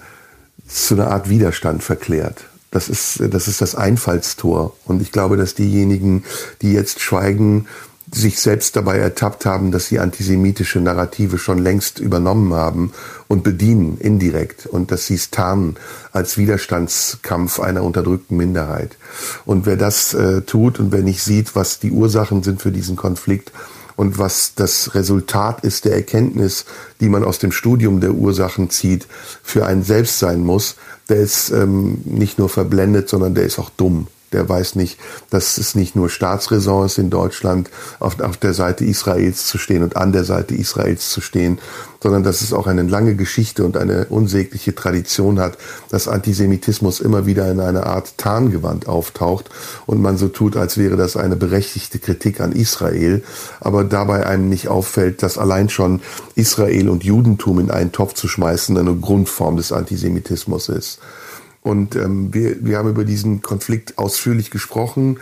zu einer Art Widerstand verklärt. Das ist, das ist das Einfallstor. Und ich glaube, dass diejenigen, die jetzt schweigen, sich selbst dabei ertappt haben, dass sie antisemitische Narrative schon längst übernommen haben und bedienen indirekt und dass sie es tarnen als Widerstandskampf einer unterdrückten Minderheit. Und wer das äh, tut und wer nicht sieht, was die Ursachen sind für diesen Konflikt und was das Resultat ist der Erkenntnis, die man aus dem Studium der Ursachen zieht, für einen selbst sein muss, der ist ähm, nicht nur verblendet, sondern der ist auch dumm. Der weiß nicht, dass es nicht nur Staatsräson ist in Deutschland, auf, auf der Seite Israels zu stehen und an der Seite Israels zu stehen, sondern dass es auch eine lange Geschichte und eine unsägliche Tradition hat, dass Antisemitismus immer wieder in einer Art Tarngewand auftaucht und man so tut, als wäre das eine berechtigte Kritik an Israel, aber dabei einem nicht auffällt, dass allein schon Israel und Judentum in einen Topf zu schmeißen eine Grundform des Antisemitismus ist. Und ähm, wir, wir haben über diesen Konflikt ausführlich gesprochen.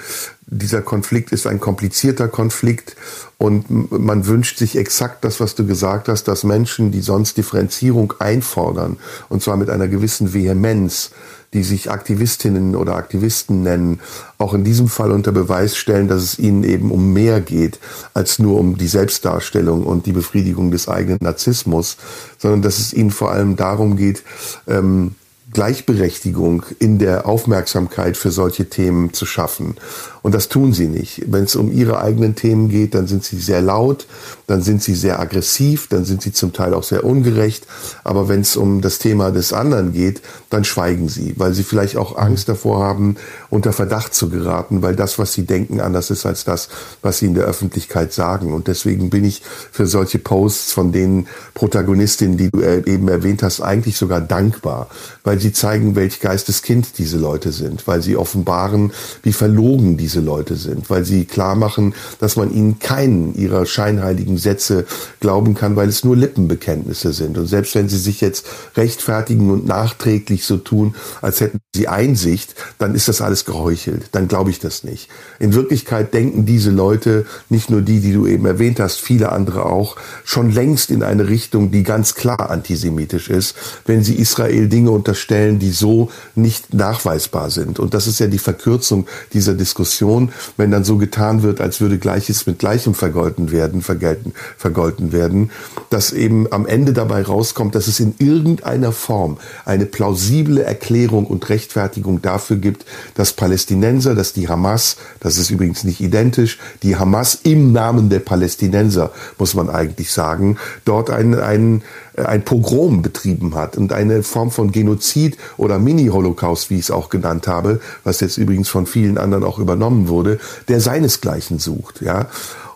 Dieser Konflikt ist ein komplizierter Konflikt und man wünscht sich exakt das, was du gesagt hast, dass Menschen, die sonst Differenzierung einfordern, und zwar mit einer gewissen Vehemenz, die sich Aktivistinnen oder Aktivisten nennen, auch in diesem Fall unter Beweis stellen, dass es ihnen eben um mehr geht als nur um die Selbstdarstellung und die Befriedigung des eigenen Narzissmus, sondern dass es ihnen vor allem darum geht, ähm, Gleichberechtigung in der Aufmerksamkeit für solche Themen zu schaffen. Und das tun sie nicht. Wenn es um ihre eigenen Themen geht, dann sind sie sehr laut, dann sind sie sehr aggressiv, dann sind sie zum Teil auch sehr ungerecht. Aber wenn es um das Thema des anderen geht, dann schweigen sie, weil sie vielleicht auch Angst davor haben, unter Verdacht zu geraten, weil das, was sie denken, anders ist als das, was sie in der Öffentlichkeit sagen. Und deswegen bin ich für solche Posts von den Protagonistinnen, die du eben erwähnt hast, eigentlich sogar dankbar, weil sie zeigen, welch Geisteskind diese Leute sind, weil sie offenbaren, wie verlogen diese diese Leute sind, weil sie klar machen, dass man ihnen keinen ihrer scheinheiligen Sätze glauben kann, weil es nur Lippenbekenntnisse sind. Und selbst wenn sie sich jetzt rechtfertigen und nachträglich so tun, als hätten sie Einsicht, dann ist das alles geheuchelt. Dann glaube ich das nicht. In Wirklichkeit denken diese Leute, nicht nur die, die du eben erwähnt hast, viele andere auch, schon längst in eine Richtung, die ganz klar antisemitisch ist, wenn sie Israel Dinge unterstellen, die so nicht nachweisbar sind. Und das ist ja die Verkürzung dieser Diskussion Situation, wenn dann so getan wird, als würde Gleiches mit Gleichem vergolten werden, vergelten, vergolten werden, dass eben am Ende dabei rauskommt, dass es in irgendeiner Form eine plausible Erklärung und Rechtfertigung dafür gibt, dass Palästinenser, dass die Hamas, das ist übrigens nicht identisch, die Hamas im Namen der Palästinenser, muss man eigentlich sagen, dort einen, einen ein Pogrom betrieben hat und eine Form von Genozid oder Mini-Holocaust, wie ich es auch genannt habe, was jetzt übrigens von vielen anderen auch übernommen wurde, der seinesgleichen sucht, ja.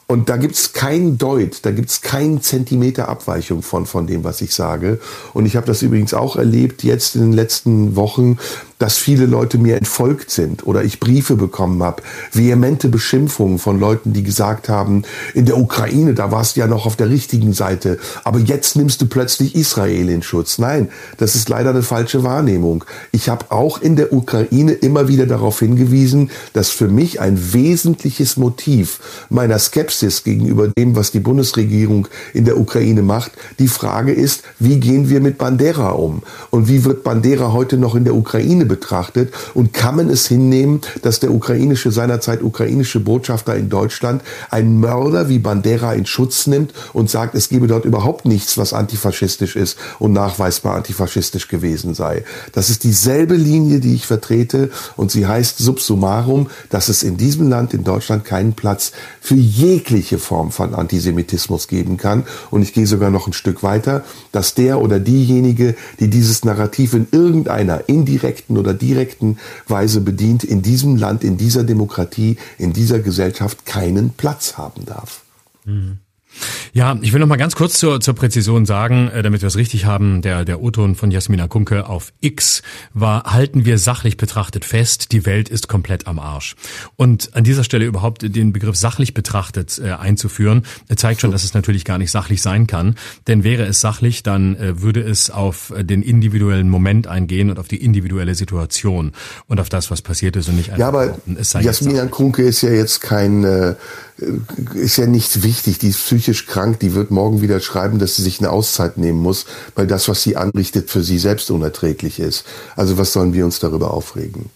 Und da gibt's kein Deut, da gibt's keinen Zentimeter Abweichung von, von dem, was ich sage. Und ich habe das übrigens auch erlebt jetzt in den letzten Wochen, dass viele Leute mir entfolgt sind oder ich Briefe bekommen habe, vehemente Beschimpfungen von Leuten, die gesagt haben, in der Ukraine, da warst du ja noch auf der richtigen Seite, aber jetzt nimmst du plötzlich Israel in Schutz. Nein, das ist leider eine falsche Wahrnehmung. Ich habe auch in der Ukraine immer wieder darauf hingewiesen, dass für mich ein wesentliches Motiv meiner Skepsis gegenüber dem, was die Bundesregierung in der Ukraine macht, die Frage ist, wie gehen wir mit Bandera um? Und wie wird Bandera heute noch in der Ukraine betrachtet und kann man es hinnehmen, dass der ukrainische, seinerzeit ukrainische Botschafter in Deutschland einen Mörder wie Bandera in Schutz nimmt und sagt, es gebe dort überhaupt nichts, was antifaschistisch ist und nachweisbar antifaschistisch gewesen sei. Das ist dieselbe Linie, die ich vertrete und sie heißt subsumarum, dass es in diesem Land, in Deutschland, keinen Platz für jegliche Form von Antisemitismus geben kann. Und ich gehe sogar noch ein Stück weiter, dass der oder diejenige, die dieses Narrativ in irgendeiner indirekten oder direkten Weise bedient, in diesem Land, in dieser Demokratie, in dieser Gesellschaft keinen Platz haben darf. Mhm. Ja, ich will noch mal ganz kurz zur, zur Präzision sagen, äh, damit wir es richtig haben. Der, der O-Ton von Jasmina Kunke auf X war, halten wir sachlich betrachtet fest, die Welt ist komplett am Arsch. Und an dieser Stelle überhaupt den Begriff sachlich betrachtet äh, einzuführen, äh, zeigt schon, dass es natürlich gar nicht sachlich sein kann. Denn wäre es sachlich, dann äh, würde es auf den individuellen Moment eingehen und auf die individuelle Situation und auf das, was passiert ist und nicht einfach. Ja, aber Jasmina Kunke ist ja jetzt kein äh, ist ja nicht wichtig. Die ist psychisch krank, die wird morgen wieder schreiben, dass sie sich eine Auszeit nehmen muss, weil das, was sie anrichtet, für sie selbst unerträglich ist. Also was sollen wir uns darüber aufregen?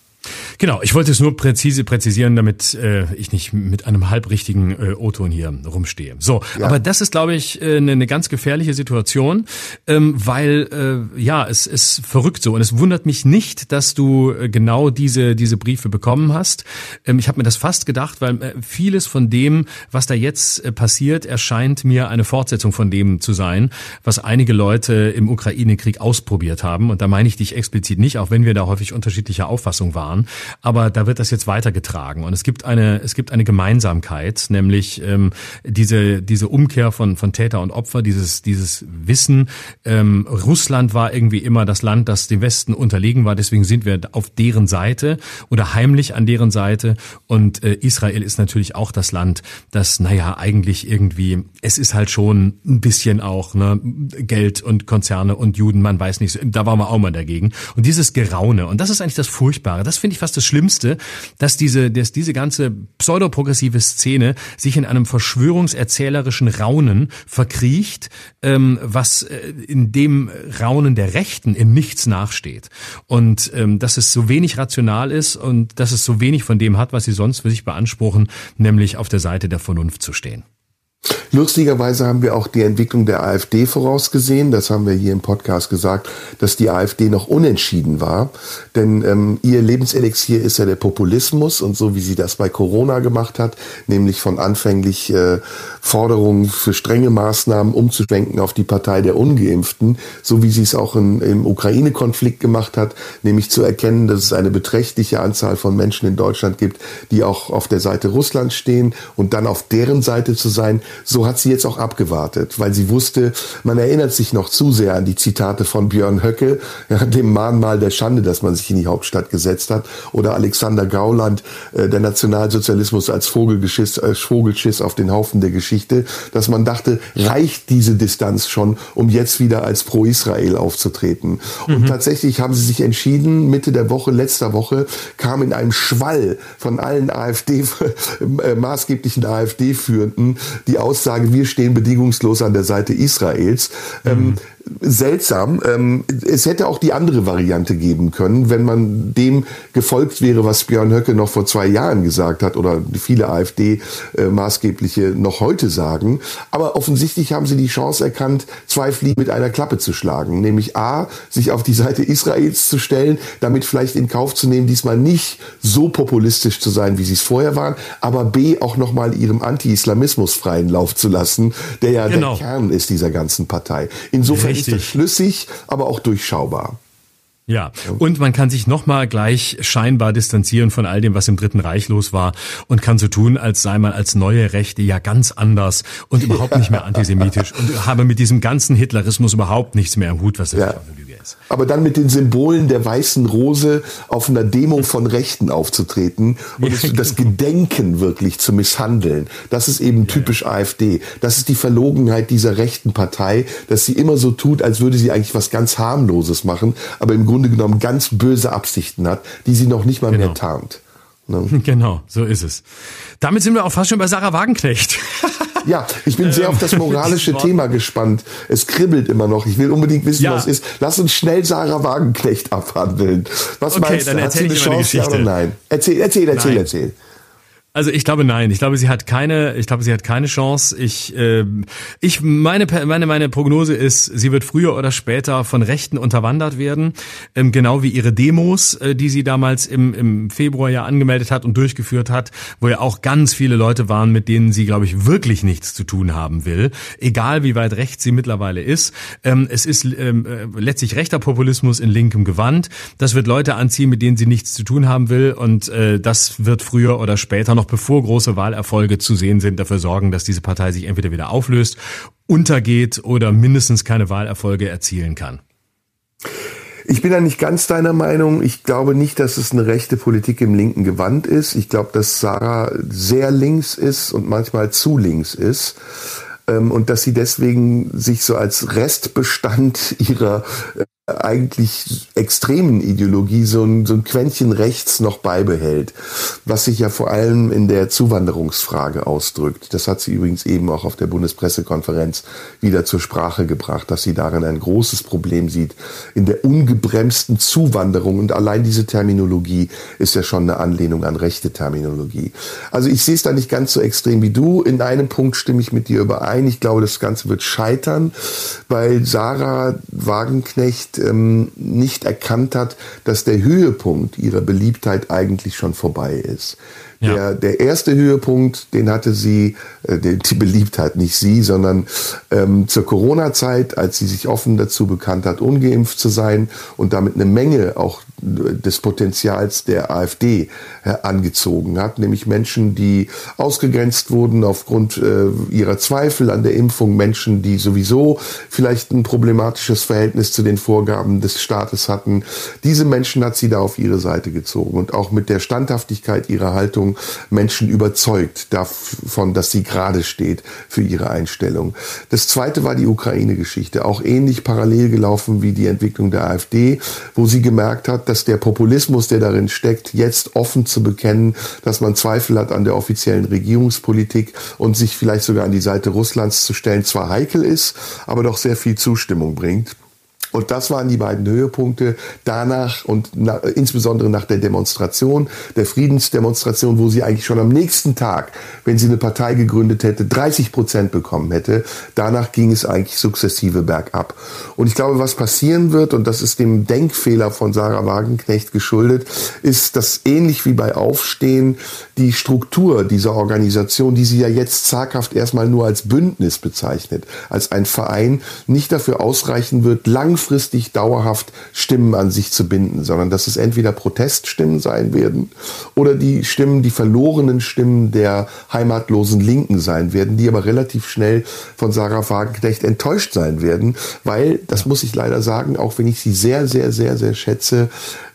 Genau, ich wollte es nur präzise präzisieren, damit äh, ich nicht mit einem halbrichtigen äh, O-Ton hier rumstehe. So, ja. aber das ist, glaube ich, äh, eine, eine ganz gefährliche Situation, ähm, weil äh, ja, es ist verrückt so und es wundert mich nicht, dass du äh, genau diese diese Briefe bekommen hast. Ähm, ich habe mir das fast gedacht, weil äh, vieles von dem, was da jetzt äh, passiert, erscheint mir eine Fortsetzung von dem zu sein, was einige Leute im Ukraine-Krieg ausprobiert haben. Und da meine ich dich explizit nicht, auch wenn wir da häufig unterschiedlicher Auffassung waren. Aber da wird das jetzt weitergetragen. Und es gibt eine, es gibt eine Gemeinsamkeit, nämlich ähm, diese, diese Umkehr von, von Täter und Opfer, dieses, dieses Wissen, ähm, Russland war irgendwie immer das Land, das dem Westen unterlegen war, deswegen sind wir auf deren Seite oder heimlich an deren Seite. Und äh, Israel ist natürlich auch das Land, das, naja, eigentlich irgendwie, es ist halt schon ein bisschen auch ne, Geld und Konzerne und Juden, man weiß nicht, da waren wir auch mal dagegen. Und dieses Geraune, und das ist eigentlich das Furchtbare, das finde ich fast das Schlimmste, dass diese, dass diese ganze pseudoprogressive Szene sich in einem verschwörungserzählerischen Raunen verkriecht, ähm, was äh, in dem Raunen der Rechten in nichts nachsteht. Und ähm, dass es so wenig rational ist und dass es so wenig von dem hat, was sie sonst für sich beanspruchen, nämlich auf der Seite der Vernunft zu stehen. Lustigerweise haben wir auch die Entwicklung der AfD vorausgesehen. Das haben wir hier im Podcast gesagt, dass die AfD noch unentschieden war. Denn ähm, ihr Lebenselixier ist ja der Populismus und so wie sie das bei Corona gemacht hat, nämlich von anfänglich äh, Forderungen für strenge Maßnahmen umzuschwenken auf die Partei der Ungeimpften, so wie sie es auch in, im Ukraine-Konflikt gemacht hat, nämlich zu erkennen, dass es eine beträchtliche Anzahl von Menschen in Deutschland gibt, die auch auf der Seite Russlands stehen und dann auf deren Seite zu sein so hat sie jetzt auch abgewartet, weil sie wusste, man erinnert sich noch zu sehr an die Zitate von Björn Höcke, ja, dem Mahnmal der Schande, dass man sich in die Hauptstadt gesetzt hat, oder Alexander Gauland, äh, der Nationalsozialismus als Vogelgeschiss, als Vogelschiss auf den Haufen der Geschichte, dass man dachte, reicht diese Distanz schon, um jetzt wieder als Pro-Israel aufzutreten. Mhm. Und tatsächlich haben sie sich entschieden, Mitte der Woche, letzter Woche, kam in einem Schwall von allen AfD, äh, maßgeblichen AfD-Führenden, die Aussage, wir stehen bedingungslos an der Seite Israels. Mhm. Seltsam. Ähm, es hätte auch die andere Variante geben können, wenn man dem gefolgt wäre, was Björn Höcke noch vor zwei Jahren gesagt hat oder viele AfD-Maßgebliche äh, noch heute sagen. Aber offensichtlich haben sie die Chance erkannt, zwei Fliegen mit einer Klappe zu schlagen. Nämlich A, sich auf die Seite Israels zu stellen, damit vielleicht in Kauf zu nehmen, diesmal nicht so populistisch zu sein, wie sie es vorher waren, aber B, auch nochmal ihrem Anti-Islamismus freien Lauf zu lassen, der ja genau. der Kern ist dieser ganzen Partei. Insofern Richtig. ist das schlüssig, aber auch durchschaubar. Ja, und man kann sich nochmal gleich scheinbar distanzieren von all dem, was im Dritten Reich los war und kann so tun, als sei man als neue Rechte ja ganz anders und überhaupt nicht mehr antisemitisch und habe mit diesem ganzen Hitlerismus überhaupt nichts mehr im Hut, was das ja. ist. Aber dann mit den Symbolen der weißen Rose auf einer Demo von Rechten aufzutreten und ja, das genau. Gedenken wirklich zu misshandeln, das ist eben typisch ja. AfD. Das ist die Verlogenheit dieser rechten Partei, dass sie immer so tut, als würde sie eigentlich was ganz harmloses machen, aber im Grunde genommen ganz böse Absichten hat, die sie noch nicht mal genau. mehr tarnt. Ne? Genau, so ist es. Damit sind wir auch fast schon bei Sarah Wagenknecht. Ja, ich bin sehr auf das moralische Thema gespannt. Es kribbelt immer noch. Ich will unbedingt wissen, ja. was ist. Lass uns schnell Sarah Wagenknecht abhandeln. Was okay, meinst du? Hat sie eine Chance, ja oder nein? Erzähl, erzähl, erzähl, nein. erzähl. Also ich glaube nein. Ich glaube, sie hat keine. Ich glaube, sie hat keine Chance. Ich, äh, ich meine, meine, meine Prognose ist, sie wird früher oder später von Rechten unterwandert werden, ähm, genau wie ihre Demos, äh, die sie damals im, im Februar ja angemeldet hat und durchgeführt hat, wo ja auch ganz viele Leute waren, mit denen sie, glaube ich, wirklich nichts zu tun haben will, egal wie weit rechts sie mittlerweile ist. Ähm, es ist ähm, äh, letztlich rechter Populismus in linkem Gewand. Das wird Leute anziehen, mit denen sie nichts zu tun haben will, und äh, das wird früher oder später noch noch bevor große Wahlerfolge zu sehen sind, dafür sorgen, dass diese Partei sich entweder wieder auflöst, untergeht oder mindestens keine Wahlerfolge erzielen kann. Ich bin da nicht ganz deiner Meinung. Ich glaube nicht, dass es eine rechte Politik im linken Gewand ist. Ich glaube, dass Sarah sehr links ist und manchmal zu links ist ähm, und dass sie deswegen sich so als Restbestand ihrer äh, eigentlich extremen Ideologie so ein, so ein Quäntchen rechts noch beibehält, was sich ja vor allem in der Zuwanderungsfrage ausdrückt. Das hat sie übrigens eben auch auf der Bundespressekonferenz wieder zur Sprache gebracht, dass sie darin ein großes Problem sieht, in der ungebremsten Zuwanderung. Und allein diese Terminologie ist ja schon eine Anlehnung an rechte Terminologie. Also ich sehe es da nicht ganz so extrem wie du. In einem Punkt stimme ich mit dir überein. Ich glaube, das Ganze wird scheitern, weil Sarah Wagenknecht ähm, nicht erkannt hat, dass der Höhepunkt ihrer Beliebtheit eigentlich schon vorbei ist. Ja. Der, der erste Höhepunkt, den hatte sie, äh, die, die Beliebtheit, nicht sie, sondern ähm, zur Corona-Zeit, als sie sich offen dazu bekannt hat, ungeimpft zu sein und damit eine Menge auch des Potenzials der AfD äh, angezogen hat, nämlich Menschen, die ausgegrenzt wurden aufgrund äh, ihrer Zweifel an der Impfung, Menschen, die sowieso vielleicht ein problematisches Verhältnis zu den Vorgaben des Staates hatten. Diese Menschen hat sie da auf ihre Seite gezogen und auch mit der Standhaftigkeit ihrer Haltung Menschen überzeugt davon, dass sie gerade steht für ihre Einstellung. Das zweite war die Ukraine-Geschichte, auch ähnlich parallel gelaufen wie die Entwicklung der AfD, wo sie gemerkt hat, dass der Populismus, der darin steckt, jetzt offen zu bekennen, dass man Zweifel hat an der offiziellen Regierungspolitik und sich vielleicht sogar an die Seite Russlands zu stellen, zwar heikel ist, aber doch sehr viel Zustimmung bringt. Und das waren die beiden Höhepunkte danach und na, insbesondere nach der Demonstration, der Friedensdemonstration, wo sie eigentlich schon am nächsten Tag, wenn sie eine Partei gegründet hätte, 30 Prozent bekommen hätte. Danach ging es eigentlich sukzessive bergab. Und ich glaube, was passieren wird, und das ist dem Denkfehler von Sarah Wagenknecht geschuldet, ist, dass ähnlich wie bei Aufstehen die Struktur dieser Organisation, die sie ja jetzt zaghaft erstmal nur als Bündnis bezeichnet, als ein Verein, nicht dafür ausreichen wird, lang langfristig dauerhaft Stimmen an sich zu binden, sondern dass es entweder Proteststimmen sein werden oder die Stimmen, die verlorenen Stimmen der heimatlosen Linken sein werden, die aber relativ schnell von Sarah Wagenknecht enttäuscht sein werden, weil, das muss ich leider sagen, auch wenn ich sie sehr, sehr, sehr, sehr schätze,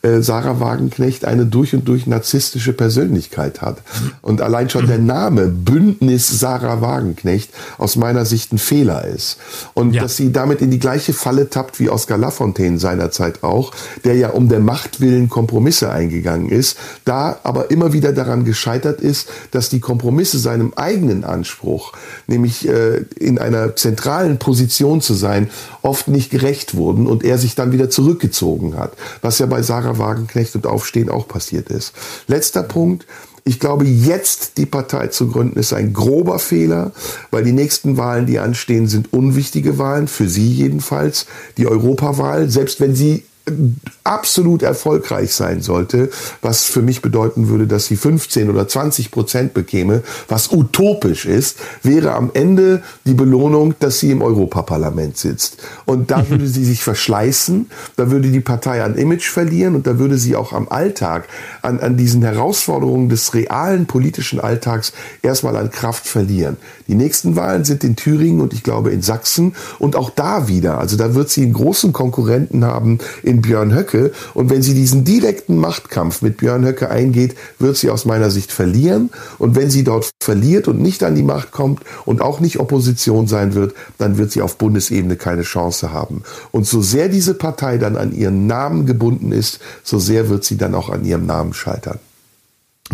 äh, Sarah Wagenknecht eine durch und durch narzisstische Persönlichkeit hat. Und allein schon der Name Bündnis Sarah Wagenknecht aus meiner Sicht ein Fehler ist. Und ja. dass sie damit in die gleiche Falle tappt wie Oscar Lafontaine seinerzeit auch, der ja um der Macht willen Kompromisse eingegangen ist, da aber immer wieder daran gescheitert ist, dass die Kompromisse seinem eigenen Anspruch, nämlich äh, in einer zentralen Position zu sein, oft nicht gerecht wurden und er sich dann wieder zurückgezogen hat, was ja bei Sarah Wagenknecht und Aufstehen auch passiert ist. Letzter Punkt. Ich glaube, jetzt die Partei zu gründen, ist ein grober Fehler, weil die nächsten Wahlen, die anstehen, sind unwichtige Wahlen, für Sie jedenfalls. Die Europawahl, selbst wenn sie absolut erfolgreich sein sollte, was für mich bedeuten würde, dass sie 15 oder 20 Prozent bekäme, was utopisch ist, wäre am Ende die Belohnung, dass sie im Europaparlament sitzt. Und da würde sie sich verschleißen, da würde die Partei an Image verlieren und da würde sie auch am Alltag, an, an diesen Herausforderungen des realen politischen Alltags erstmal an Kraft verlieren. Die nächsten Wahlen sind in Thüringen und ich glaube in Sachsen und auch da wieder. Also da wird sie einen großen Konkurrenten haben in den Björn Höcke. Und wenn sie diesen direkten Machtkampf mit Björn Höcke eingeht, wird sie aus meiner Sicht verlieren. Und wenn sie dort verliert und nicht an die Macht kommt und auch nicht Opposition sein wird, dann wird sie auf Bundesebene keine Chance haben. Und so sehr diese Partei dann an ihren Namen gebunden ist, so sehr wird sie dann auch an ihrem Namen scheitern.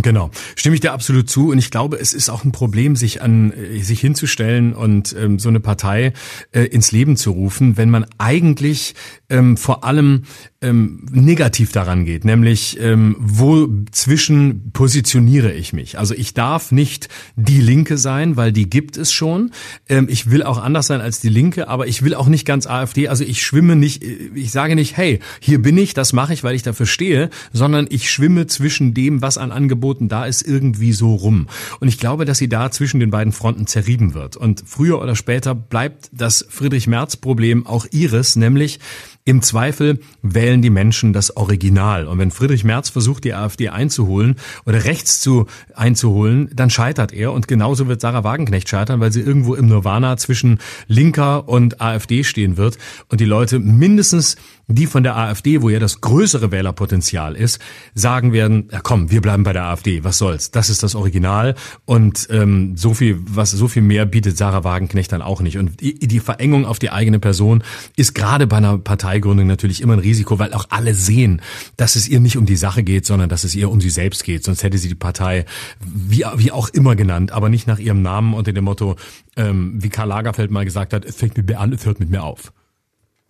Genau, stimme ich dir absolut zu und ich glaube, es ist auch ein Problem, sich an äh, sich hinzustellen und ähm, so eine Partei äh, ins Leben zu rufen, wenn man eigentlich ähm, vor allem ähm, negativ daran geht, nämlich ähm, wo zwischen positioniere ich mich. Also ich darf nicht die Linke sein, weil die gibt es schon. Ähm, ich will auch anders sein als die Linke, aber ich will auch nicht ganz AfD. Also ich schwimme nicht, ich sage nicht, hey, hier bin ich, das mache ich, weil ich dafür stehe, sondern ich schwimme zwischen dem, was an Angeboten da ist, irgendwie so rum. Und ich glaube, dass sie da zwischen den beiden Fronten zerrieben wird. Und früher oder später bleibt das Friedrich-Merz-Problem auch ihres, nämlich im Zweifel wählen die Menschen das Original. Und wenn Friedrich Merz versucht, die AfD einzuholen oder rechts zu einzuholen, dann scheitert er. Und genauso wird Sarah Wagenknecht scheitern, weil sie irgendwo im Nirvana zwischen Linker und AfD stehen wird und die Leute mindestens die von der AfD, wo ja das größere Wählerpotenzial ist, sagen werden, ja komm, wir bleiben bei der AfD, was soll's, das ist das Original und ähm, so viel, was so viel mehr bietet Sarah Wagenknecht dann auch nicht. Und die, Verengung auf die eigene Person ist gerade bei einer Parteigründung natürlich immer ein Risiko, weil auch alle sehen, dass es ihr nicht um die Sache geht, sondern dass es ihr um sie selbst geht. Sonst hätte sie die Partei wie, wie auch immer genannt, aber nicht nach ihrem Namen unter dem Motto, ähm, wie Karl Lagerfeld mal gesagt hat, es fängt mit mir an, es hört mit mir auf.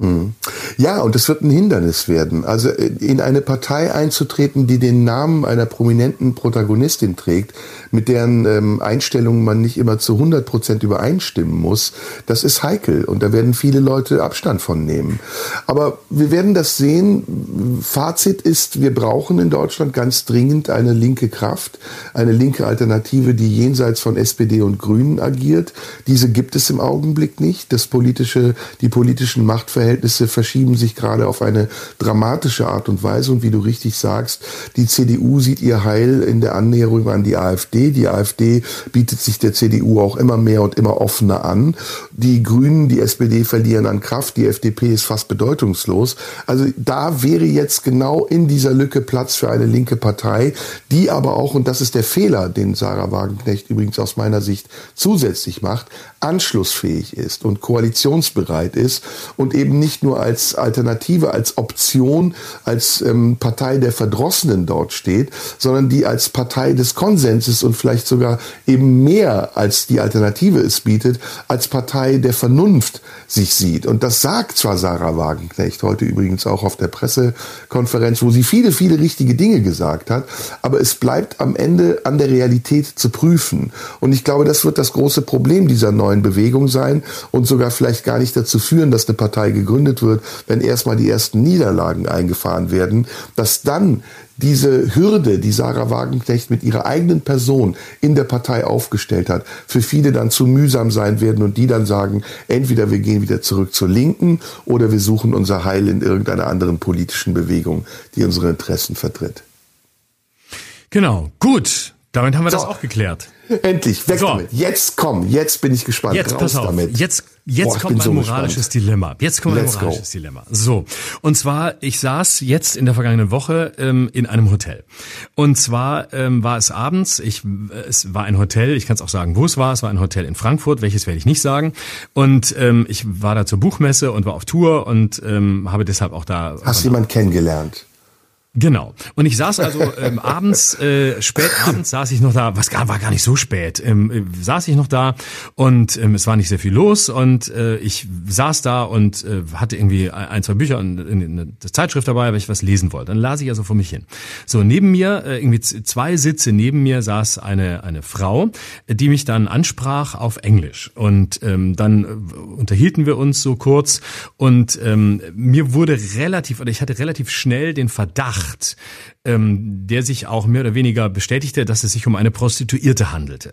Mhm. Ja, und es wird ein Hindernis werden. Also äh, in eine Partei einzutreten, die den Namen einer prominenten Protagonistin trägt, mit deren ähm, Einstellungen man nicht immer zu 100 Prozent übereinstimmen muss, das ist heikel und da werden viele Leute Abstand von nehmen. Aber wir werden das sehen. Fazit ist, wir brauchen in Deutschland ganz dringend eine linke Kraft, eine linke Alternative, die jenseits von SPD und Grünen agiert. Diese gibt es im Augenblick nicht. Das politische, die politischen Machtverhältnisse Kräfteverhältnisse verschieben sich gerade auf eine dramatische Art und Weise. Und wie du richtig sagst, die CDU sieht ihr Heil in der Annäherung an die AfD. Die AfD bietet sich der CDU auch immer mehr und immer offener an. Die Grünen, die SPD verlieren an Kraft. Die FDP ist fast bedeutungslos. Also da wäre jetzt genau in dieser Lücke Platz für eine linke Partei, die aber auch, und das ist der Fehler, den Sarah Wagenknecht übrigens aus meiner Sicht zusätzlich macht, anschlussfähig ist und koalitionsbereit ist und eben nicht nur als Alternative, als Option, als ähm, Partei der Verdrossenen dort steht, sondern die als Partei des Konsenses und vielleicht sogar eben mehr als die Alternative es bietet, als Partei der Vernunft sich sieht. Und das sagt zwar Sarah Wagenknecht heute übrigens auch auf der Pressekonferenz, wo sie viele, viele richtige Dinge gesagt hat, aber es bleibt am Ende an der Realität zu prüfen. Und ich glaube, das wird das große Problem dieser neuen Bewegung sein und sogar vielleicht gar nicht dazu führen, dass eine Partei gegründet wird, wenn erstmal die ersten Niederlagen eingefahren werden, dass dann diese Hürde, die Sarah Wagenknecht mit ihrer eigenen Person in der Partei aufgestellt hat, für viele dann zu mühsam sein werden und die dann sagen, entweder wir gehen wieder zurück zur Linken oder wir suchen unser Heil in irgendeiner anderen politischen Bewegung, die unsere Interessen vertritt. Genau, gut. Damit haben wir so. das auch geklärt. Endlich, weg so. damit. Jetzt komm, jetzt bin ich gespannt. Jetzt pass auf. Damit. Jetzt jetzt Boah, kommt ein so moralisches gespannt. Dilemma. Jetzt kommt Let's ein moralisches go. Dilemma. So, und zwar ich saß jetzt in der vergangenen Woche ähm, in einem Hotel. Und zwar ähm, war es abends. Ich es war ein Hotel. Ich kann es auch sagen, wo es war. Es war ein Hotel in Frankfurt. Welches werde ich nicht sagen. Und ähm, ich war da zur Buchmesse und war auf Tour und ähm, habe deshalb auch da. Hast jemand kennengelernt? Genau. Und ich saß also ähm, abends, äh, spät abends saß ich noch da, was gar, war gar nicht so spät, ähm, äh, saß ich noch da und ähm, es war nicht sehr viel los und äh, ich saß da und äh, hatte irgendwie ein, zwei Bücher und eine Zeitschrift dabei, weil ich was lesen wollte. Dann las ich also vor mich hin. So, neben mir, äh, irgendwie zwei Sitze neben mir saß eine, eine Frau, die mich dann ansprach auf Englisch. Und ähm, dann äh, unterhielten wir uns so kurz und ähm, mir wurde relativ, oder ich hatte relativ schnell den Verdacht, Verdacht, ähm, der sich auch mehr oder weniger bestätigte, dass es sich um eine Prostituierte handelte.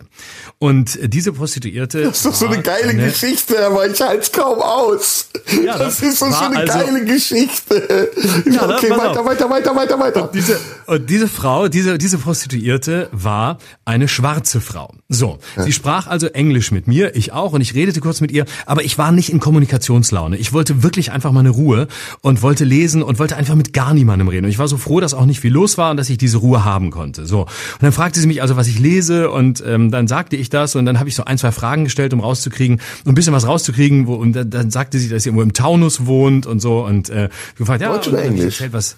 Und diese Prostituierte. Das ist doch so eine geile eine, Geschichte, aber ich halte es kaum aus. Ja, das, das ist doch so eine also, geile Geschichte. Ja, okay, weiter, weiter, weiter, weiter, weiter. Und diese, und diese Frau, diese, diese Prostituierte war eine schwarze Frau. So, ja. sie sprach also Englisch mit mir, ich auch, und ich redete kurz mit ihr, aber ich war nicht in Kommunikationslaune. Ich wollte wirklich einfach mal eine Ruhe und wollte lesen und wollte einfach mit gar niemandem reden. Und ich war so froh, dass auch nicht viel los war und dass ich diese Ruhe haben konnte. So. Und dann fragte sie mich also, was ich lese und ähm, dann sagte ich das und dann habe ich so ein, zwei Fragen gestellt, um rauszukriegen, um ein bisschen was rauszukriegen, wo, und dann, dann sagte sie, dass sie irgendwo im Taunus wohnt und so und äh, gefragt, ja, Deutsch oder Englisch? Was,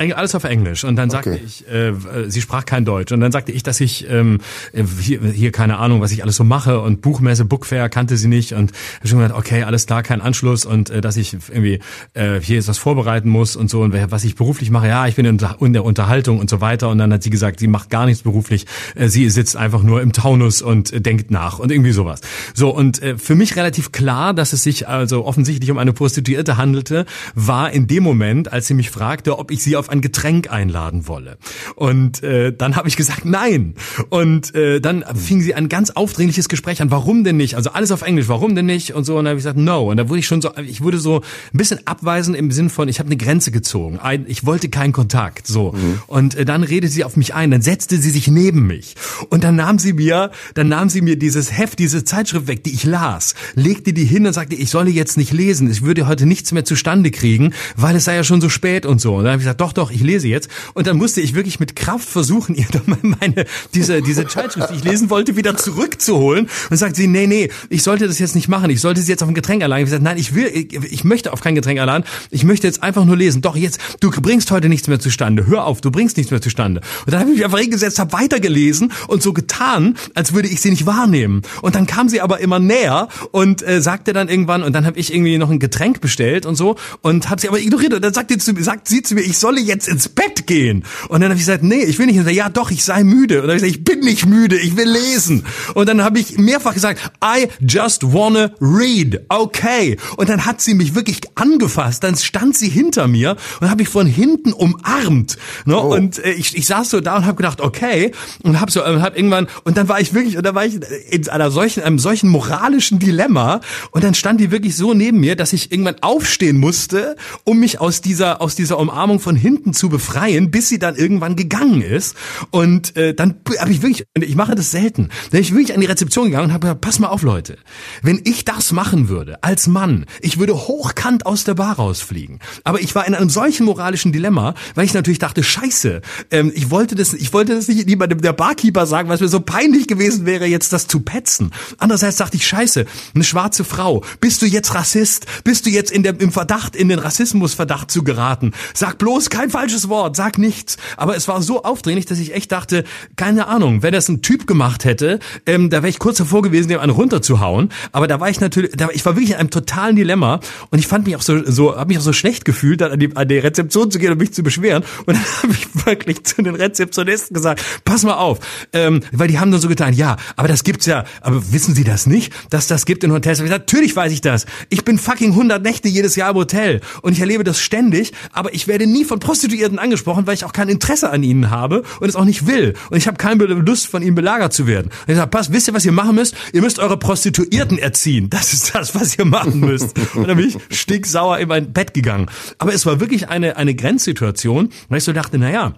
alles auf Englisch. Und dann sagte okay. ich, äh, sie sprach kein Deutsch. Und dann sagte ich, dass ich ähm, hier, hier keine Ahnung, was ich alles so mache und Buchmesse, Bookfair kannte sie nicht. Und ich schon gedacht, okay, alles klar, kein Anschluss und äh, dass ich irgendwie äh, hier jetzt was vorbereiten muss und so und was ich beruflich mache. Ja, ich bin in, in der Unterhaltung und so weiter. Und dann hat sie gesagt, sie macht gar nichts beruflich. Äh, sie sitzt einfach nur im Taunus und äh, denkt nach und irgendwie sowas. So und äh, für mich relativ klar, dass es sich also offensichtlich um eine Prostituierte handelte, war in dem Moment, als sie mich fragte, ob ich sie auf auf ein Getränk einladen wolle. Und äh, dann habe ich gesagt, nein. Und äh, dann fing sie ein ganz aufdringliches Gespräch an, warum denn nicht? Also alles auf Englisch, warum denn nicht? Und so, und dann habe ich gesagt, no. Und da wurde ich schon so, ich wurde so ein bisschen abweisend im Sinn von, ich habe eine Grenze gezogen. Ich wollte keinen Kontakt. So. Mhm. Und äh, dann redete sie auf mich ein, dann setzte sie sich neben mich. Und dann nahm sie mir, dann nahm sie mir dieses Heft, diese Zeitschrift weg, die ich las, legte die hin und sagte, ich solle jetzt nicht lesen. Ich würde heute nichts mehr zustande kriegen, weil es sei ja schon so spät und so. Und dann habe ich gesagt, doch, doch, ich lese jetzt. Und dann musste ich wirklich mit Kraft versuchen, ihr meine, diese, diese Zeitschrift, die ich lesen wollte, wieder zurückzuholen. Und sagt sie, nee, nee, ich sollte das jetzt nicht machen. Ich sollte sie jetzt auf ein Getränk erladen. Ich gesagt, nein, ich will, ich, ich möchte auf kein Getränk erladen. Ich möchte jetzt einfach nur lesen. Doch jetzt, du bringst heute nichts mehr zustande. Hör auf, du bringst nichts mehr zustande. Und dann habe ich mich einfach hingesetzt, habe weitergelesen und so getan, als würde ich sie nicht wahrnehmen. Und dann kam sie aber immer näher und äh, sagte dann irgendwann, und dann habe ich irgendwie noch ein Getränk bestellt und so und habe sie aber ignoriert. Und dann sagt, sie, sagt sie zu mir, ich soll solle jetzt ins Bett gehen. Und dann habe ich gesagt, nee, ich will nicht. Und ja, doch, ich sei müde. Und dann habe ich gesagt, ich bin nicht müde, ich will lesen. Und dann habe ich mehrfach gesagt, I just wanna read. Okay. Und dann hat sie mich wirklich angefasst. Dann stand sie hinter mir und habe ich von hinten umarmt. Ne? Oh. Und äh, ich, ich saß so da und habe gedacht, okay. Und habe so, hab irgendwann, und dann war ich wirklich, und dann war ich in einer solchen, einem solchen moralischen Dilemma. Und dann stand die wirklich so neben mir, dass ich irgendwann aufstehen musste, um mich aus dieser, aus dieser Umarmung von hinten zu befreien, bis sie dann irgendwann gegangen ist. Und äh, dann habe ich wirklich, ich mache das selten, dann bin ich wirklich an die Rezeption gegangen und habe gesagt, pass mal auf, Leute, wenn ich das machen würde, als Mann, ich würde hochkant aus der Bar rausfliegen. Aber ich war in einem solchen moralischen Dilemma, weil ich natürlich dachte, scheiße, ähm, ich wollte das, ich wollte das nicht niemandem der Barkeeper sagen, was mir so peinlich gewesen wäre, jetzt das zu petzen. Andererseits dachte ich, scheiße, eine schwarze Frau, bist du jetzt Rassist? Bist du jetzt in der, im Verdacht, in den Rassismusverdacht zu geraten? Sag bloß kein falsches Wort, sag nichts. Aber es war so aufdringlich, dass ich echt dachte, keine Ahnung, wenn das ein Typ gemacht hätte, ähm, da wäre ich kurz davor gewesen, dem einen runterzuhauen. Aber da war ich natürlich, da, ich war wirklich in einem totalen Dilemma und ich fand mich auch so, so habe mich auch so schlecht gefühlt, dann an die, an die Rezeption zu gehen und mich zu beschweren. Und dann habe ich wirklich zu den Rezeptionisten gesagt, pass mal auf, ähm, weil die haben dann so getan, ja, aber das gibt's ja, aber wissen Sie das nicht, dass das gibt in Hotels? Ich natürlich weiß ich das. Ich bin fucking 100 Nächte jedes Jahr im Hotel und ich erlebe das ständig, aber ich werde nie von Prostituierten angesprochen, weil ich auch kein Interesse an ihnen habe und es auch nicht will und ich habe keine Lust von ihnen belagert zu werden. Und ich sage, pass, wisst ihr, was ihr machen müsst? Ihr müsst eure Prostituierten erziehen. Das ist das, was ihr machen müsst. Und dann bin ich stinksauer in mein Bett gegangen. Aber es war wirklich eine, eine Grenzsituation, weil ich so dachte, na ja,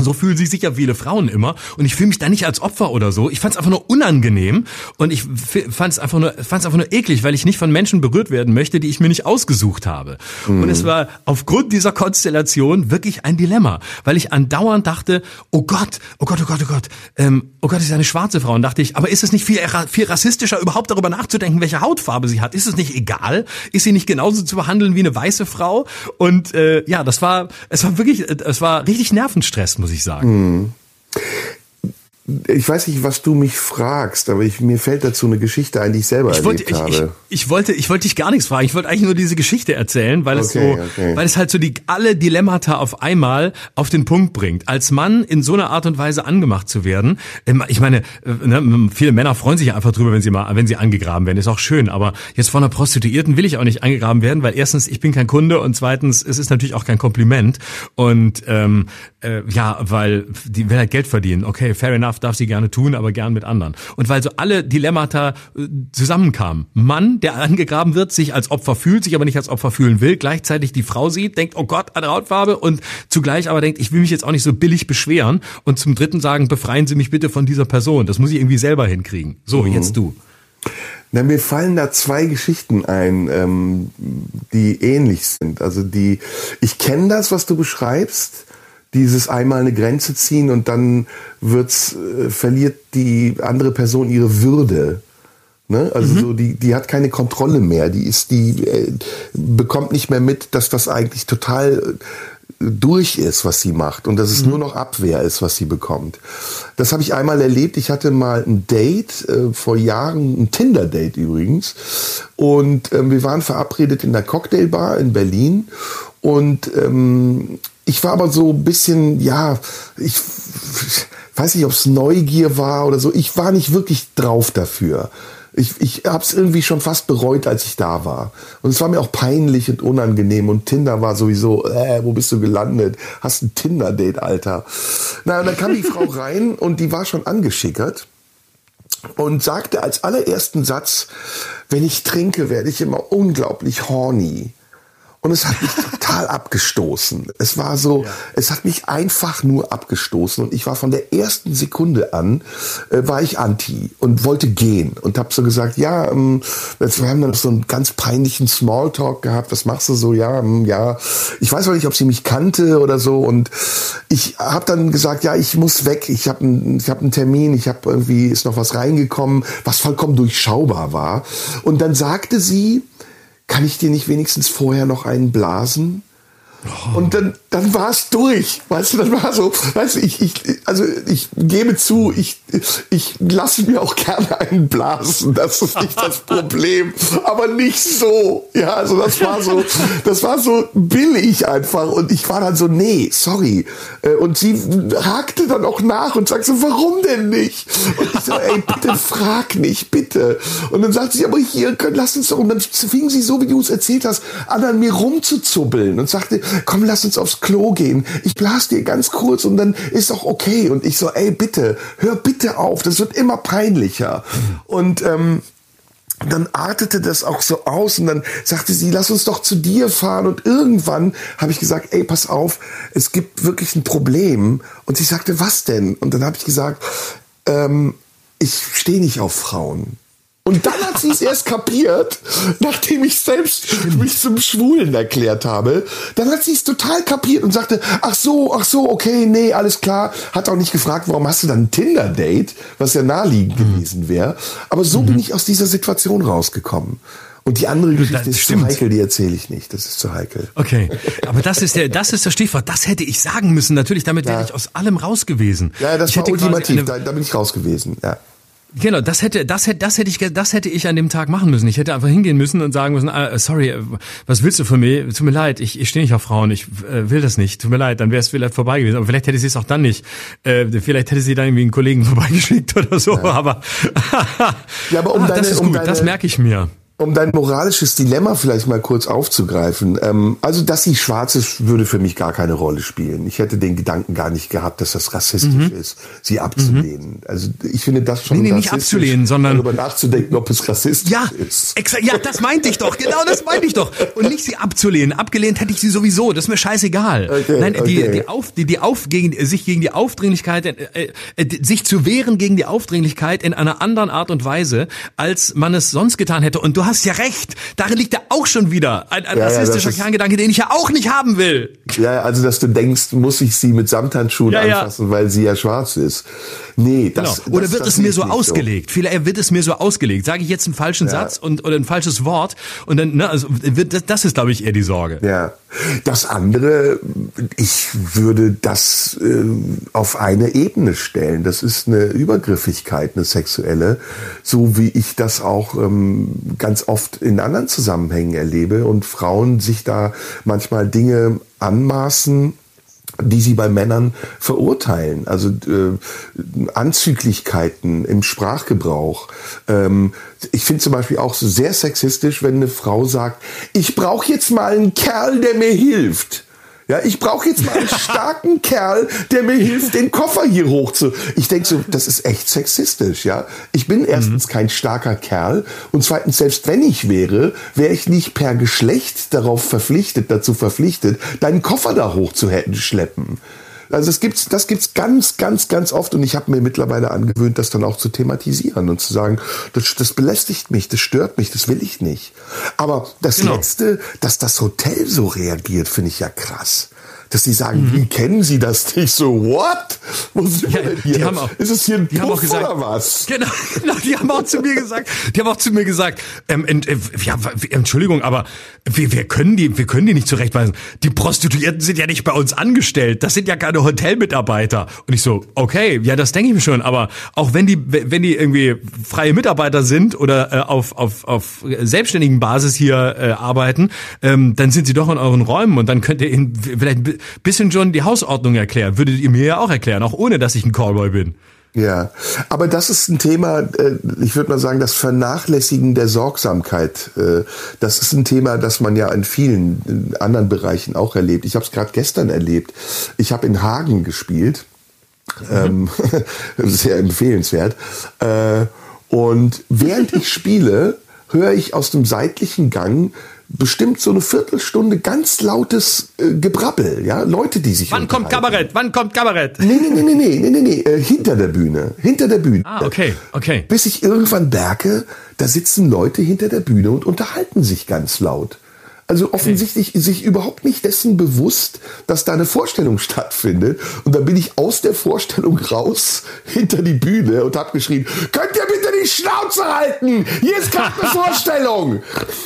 so fühlen sich sicher viele Frauen immer und ich fühle mich da nicht als Opfer oder so. Ich fand es einfach nur unangenehm und ich fand es einfach nur fand einfach nur eklig, weil ich nicht von Menschen berührt werden möchte, die ich mir nicht ausgesucht habe. Mhm. Und es war aufgrund dieser Konstellation wirklich ein Dilemma, weil ich andauernd dachte, oh Gott, oh Gott, oh Gott, oh Gott, ähm, oh Gott, ist eine schwarze Frau und dachte ich, aber ist es nicht viel viel rassistischer überhaupt darüber nachzudenken, welche Hautfarbe sie hat? Ist es nicht egal? Ist sie nicht genauso zu behandeln wie eine weiße Frau? Und äh, ja, das war es war wirklich es war richtig Nervenstress muss ich sagen. Mhm ich weiß nicht, was du mich fragst, aber ich, mir fällt dazu eine Geschichte ein, die ich selber ich erlebt wollte, habe. Ich, ich, ich, wollte, ich wollte dich gar nichts fragen. Ich wollte eigentlich nur diese Geschichte erzählen, weil es okay, so, okay. weil es halt so die alle Dilemmata auf einmal auf den Punkt bringt. Als Mann in so einer Art und Weise angemacht zu werden, ähm, ich meine, äh, ne, viele Männer freuen sich einfach drüber, wenn sie mal, wenn sie angegraben werden, ist auch schön. Aber jetzt von einer Prostituierten will ich auch nicht angegraben werden, weil erstens ich bin kein Kunde und zweitens es ist natürlich auch kein Kompliment und ähm, äh, ja, weil die will halt Geld verdienen. Okay, fair enough darf sie gerne tun, aber gern mit anderen. Und weil so alle Dilemmata äh, zusammenkamen. Mann, der angegraben wird, sich als Opfer fühlt, sich aber nicht als Opfer fühlen will, gleichzeitig die Frau sieht, denkt, oh Gott, eine Hautfarbe und zugleich aber denkt, ich will mich jetzt auch nicht so billig beschweren und zum dritten sagen, befreien Sie mich bitte von dieser Person. Das muss ich irgendwie selber hinkriegen. So, mhm. jetzt du. Na, mir fallen da zwei Geschichten ein, ähm, die ähnlich sind. Also die, ich kenne das, was du beschreibst dieses einmal eine Grenze ziehen und dann wird's, äh, verliert die andere Person ihre Würde. Ne? Also mhm. so die, die hat keine Kontrolle mehr. Die ist, die äh, bekommt nicht mehr mit, dass das eigentlich total äh, durch ist, was sie macht und dass es mhm. nur noch Abwehr ist, was sie bekommt. Das habe ich einmal erlebt. Ich hatte mal ein Date äh, vor Jahren, ein Tinder-Date übrigens, und ähm, wir waren verabredet in der Cocktailbar in Berlin und ähm, ich war aber so ein bisschen, ja, ich weiß nicht, ob es Neugier war oder so. Ich war nicht wirklich drauf dafür. Ich, ich habe es irgendwie schon fast bereut, als ich da war. Und es war mir auch peinlich und unangenehm. Und Tinder war sowieso, äh, wo bist du gelandet? Hast ein Tinder-Date, Alter. Na, und dann kam die Frau rein und die war schon angeschickert und sagte als allerersten Satz, wenn ich trinke, werde ich immer unglaublich horny. Und es hat mich total abgestoßen. Es war so, ja. es hat mich einfach nur abgestoßen. Und ich war von der ersten Sekunde an, äh, war ich anti und wollte gehen. Und habe so gesagt, ja, ähm, wir haben dann so einen ganz peinlichen Smalltalk gehabt. Was machst du so? Ja, ähm, ja. Ich weiß auch nicht, ob sie mich kannte oder so. Und ich habe dann gesagt, ja, ich muss weg. Ich habe einen ich hab einen Termin. Ich habe irgendwie, ist noch was reingekommen, was vollkommen durchschaubar war. Und dann sagte sie, kann ich dir nicht wenigstens vorher noch einen blasen? Und dann, dann war es durch. Weißt du, dann war so, weißt du, ich, ich, also ich gebe zu, ich, ich lasse mir auch gerne einen blasen. Das ist nicht das Problem. Aber nicht so. Ja, also das war so, das war so billig einfach. Und ich war dann so, nee, sorry. Äh, und sie hakte dann auch nach und sagte so, warum denn nicht? Und ich so, ey, bitte frag nicht, bitte. Und dann sagt sie, aber hier, lass uns doch. Und dann fing sie so, wie du es erzählt hast, an, an mir rumzuzubbeln und sagte, komm, lass uns aufs Klo gehen. Ich blas dir ganz kurz und dann ist auch okay. Und ich so, ey, bitte, hör bitte auf. Das wird immer peinlicher. Und ähm, dann artete das auch so aus und dann sagte sie, lass uns doch zu dir fahren. Und irgendwann habe ich gesagt, ey, pass auf, es gibt wirklich ein Problem. Und sie sagte, was denn? Und dann habe ich gesagt, ähm, ich stehe nicht auf Frauen. Und dann hat sie es erst kapiert, nachdem ich selbst Stimmt. mich zum Schwulen erklärt habe. Dann hat sie es total kapiert und sagte, ach so, ach so, okay, nee, alles klar. Hat auch nicht gefragt, warum hast du dann ein Tinder-Date, was ja naheliegend mhm. gewesen wäre. Aber so mhm. bin ich aus dieser Situation rausgekommen. Und die andere Geschichte das ist stimmt. zu heikel, die erzähle ich nicht. Das ist zu heikel. Okay, aber das ist der, das ist das Stichwort. Das hätte ich sagen müssen. Natürlich, damit ja. wäre ich aus allem raus gewesen. Ja, das ich war ultimativ. Da, da bin ich raus gewesen. Ja. Genau, das hätte, das hätte, das hätte ich, das hätte ich an dem Tag machen müssen. Ich hätte einfach hingehen müssen und sagen müssen, ah, sorry, was willst du von mir? Tut mir leid, ich, ich stehe nicht auf Frauen, ich äh, will das nicht. Tut mir leid, dann wäre es vielleicht vorbei gewesen. Aber vielleicht hätte sie es auch dann nicht. Äh, vielleicht hätte sie dann irgendwie einen Kollegen vorbeigeschickt oder so. Ja. Aber ja, aber um ah, deine, das ist gut, um deine, das merke ich mir um dein moralisches Dilemma vielleicht mal kurz aufzugreifen. Ähm, also, dass sie schwarz ist, würde für mich gar keine Rolle spielen. Ich hätte den Gedanken gar nicht gehabt, dass das rassistisch mhm. ist, sie abzulehnen. Mhm. Also, ich finde das schon nee, nee, nicht abzulehnen, sondern darüber nachzudenken, ob es rassistisch ja, ist. Exakt, ja, das meinte ich doch. Genau, das meinte ich doch. Und nicht sie abzulehnen. Abgelehnt hätte ich sie sowieso. Das ist mir scheißegal. Okay, Nein, okay. die, die auf, die, die auf gegen sich gegen die Aufdringlichkeit, äh, äh, sich zu wehren gegen die Aufdringlichkeit in einer anderen Art und Weise, als man es sonst getan hätte. Und du hast ja recht. Darin liegt ja auch schon wieder ein, ein ja, rassistischer ja, Kerngedanke, den ich ja auch nicht haben will. Ja, also dass du denkst, muss ich sie mit Samthandschuhen ja, anfassen, weil sie ja schwarz ist. Nee, das, genau. Oder das, wird das es mir so ausgelegt? So. Vielleicht wird es mir so ausgelegt. Sage ich jetzt einen falschen Satz und oder ein falsches Wort und dann, ne, also wird, das, das ist, glaube ich, eher die Sorge. Ja. Das andere, ich würde das äh, auf eine Ebene stellen. Das ist eine Übergriffigkeit, eine sexuelle, so wie ich das auch ähm, ganz oft in anderen Zusammenhängen erlebe und Frauen sich da manchmal Dinge anmaßen, die sie bei Männern verurteilen. Also äh, Anzüglichkeiten im Sprachgebrauch. Ähm, ich finde zum Beispiel auch sehr sexistisch, wenn eine Frau sagt, ich brauche jetzt mal einen Kerl, der mir hilft. Ja, ich brauche jetzt mal einen starken Kerl, der mir hilft, den Koffer hier hoch zu. Ich denke so, das ist echt sexistisch, ja. Ich bin erstens mhm. kein starker Kerl und zweitens, selbst wenn ich wäre, wäre ich nicht per Geschlecht darauf verpflichtet, dazu verpflichtet, deinen Koffer da hoch zu schleppen. Also das gibt's, das gibt's ganz, ganz, ganz oft und ich habe mir mittlerweile angewöhnt, das dann auch zu thematisieren und zu sagen, das, das belästigt mich, das stört mich, das will ich nicht. Aber das genau. Letzte, dass das Hotel so reagiert, finde ich ja krass dass sie sagen, mhm. wie kennen Sie das nicht? So, what? Wo sind ja, wir hier? Die haben auch, ist es hier ein die Puff haben auch gesagt, oder was? Genau, genau, die haben auch zu mir gesagt, die haben auch zu mir gesagt, ähm, ent, äh, ja, Entschuldigung, aber wir, wir können die, wir können die nicht zurechtweisen. Die Prostituierten sind ja nicht bei uns angestellt. Das sind ja keine Hotelmitarbeiter. Und ich so, okay, ja, das denke ich mir schon. Aber auch wenn die, wenn die irgendwie freie Mitarbeiter sind oder äh, auf, auf, auf selbstständigen Basis hier äh, arbeiten, ähm, dann sind sie doch in euren Räumen und dann könnt ihr ihnen vielleicht bisschen schon die Hausordnung erklären. Würdet ihr mir ja auch erklären, auch ohne dass ich ein Callboy bin. Ja, aber das ist ein Thema, äh, ich würde mal sagen, das Vernachlässigen der Sorgsamkeit. Äh, das ist ein Thema, das man ja in vielen anderen Bereichen auch erlebt. Ich habe es gerade gestern erlebt. Ich habe in Hagen gespielt. Mhm. sehr empfehlenswert. Äh, und während ich spiele, höre ich aus dem seitlichen Gang bestimmt so eine Viertelstunde ganz lautes äh, Gebrabbel, ja, Leute, die sich Wann kommt Kabarett? Wann kommt Kabarett? Nee, nee, nee, nee, nee, nee, nee, nee, äh, hinter der Bühne, hinter der Bühne. Ah, okay, okay. Bis ich irgendwann merke, da sitzen Leute hinter der Bühne und unterhalten sich ganz laut. Also offensichtlich okay. sich überhaupt nicht dessen bewusst, dass da eine Vorstellung stattfindet. Und dann bin ich aus der Vorstellung raus hinter die Bühne und habe geschrien, könnt ihr die Schnauze halten? Hier ist gerade eine Vorstellung.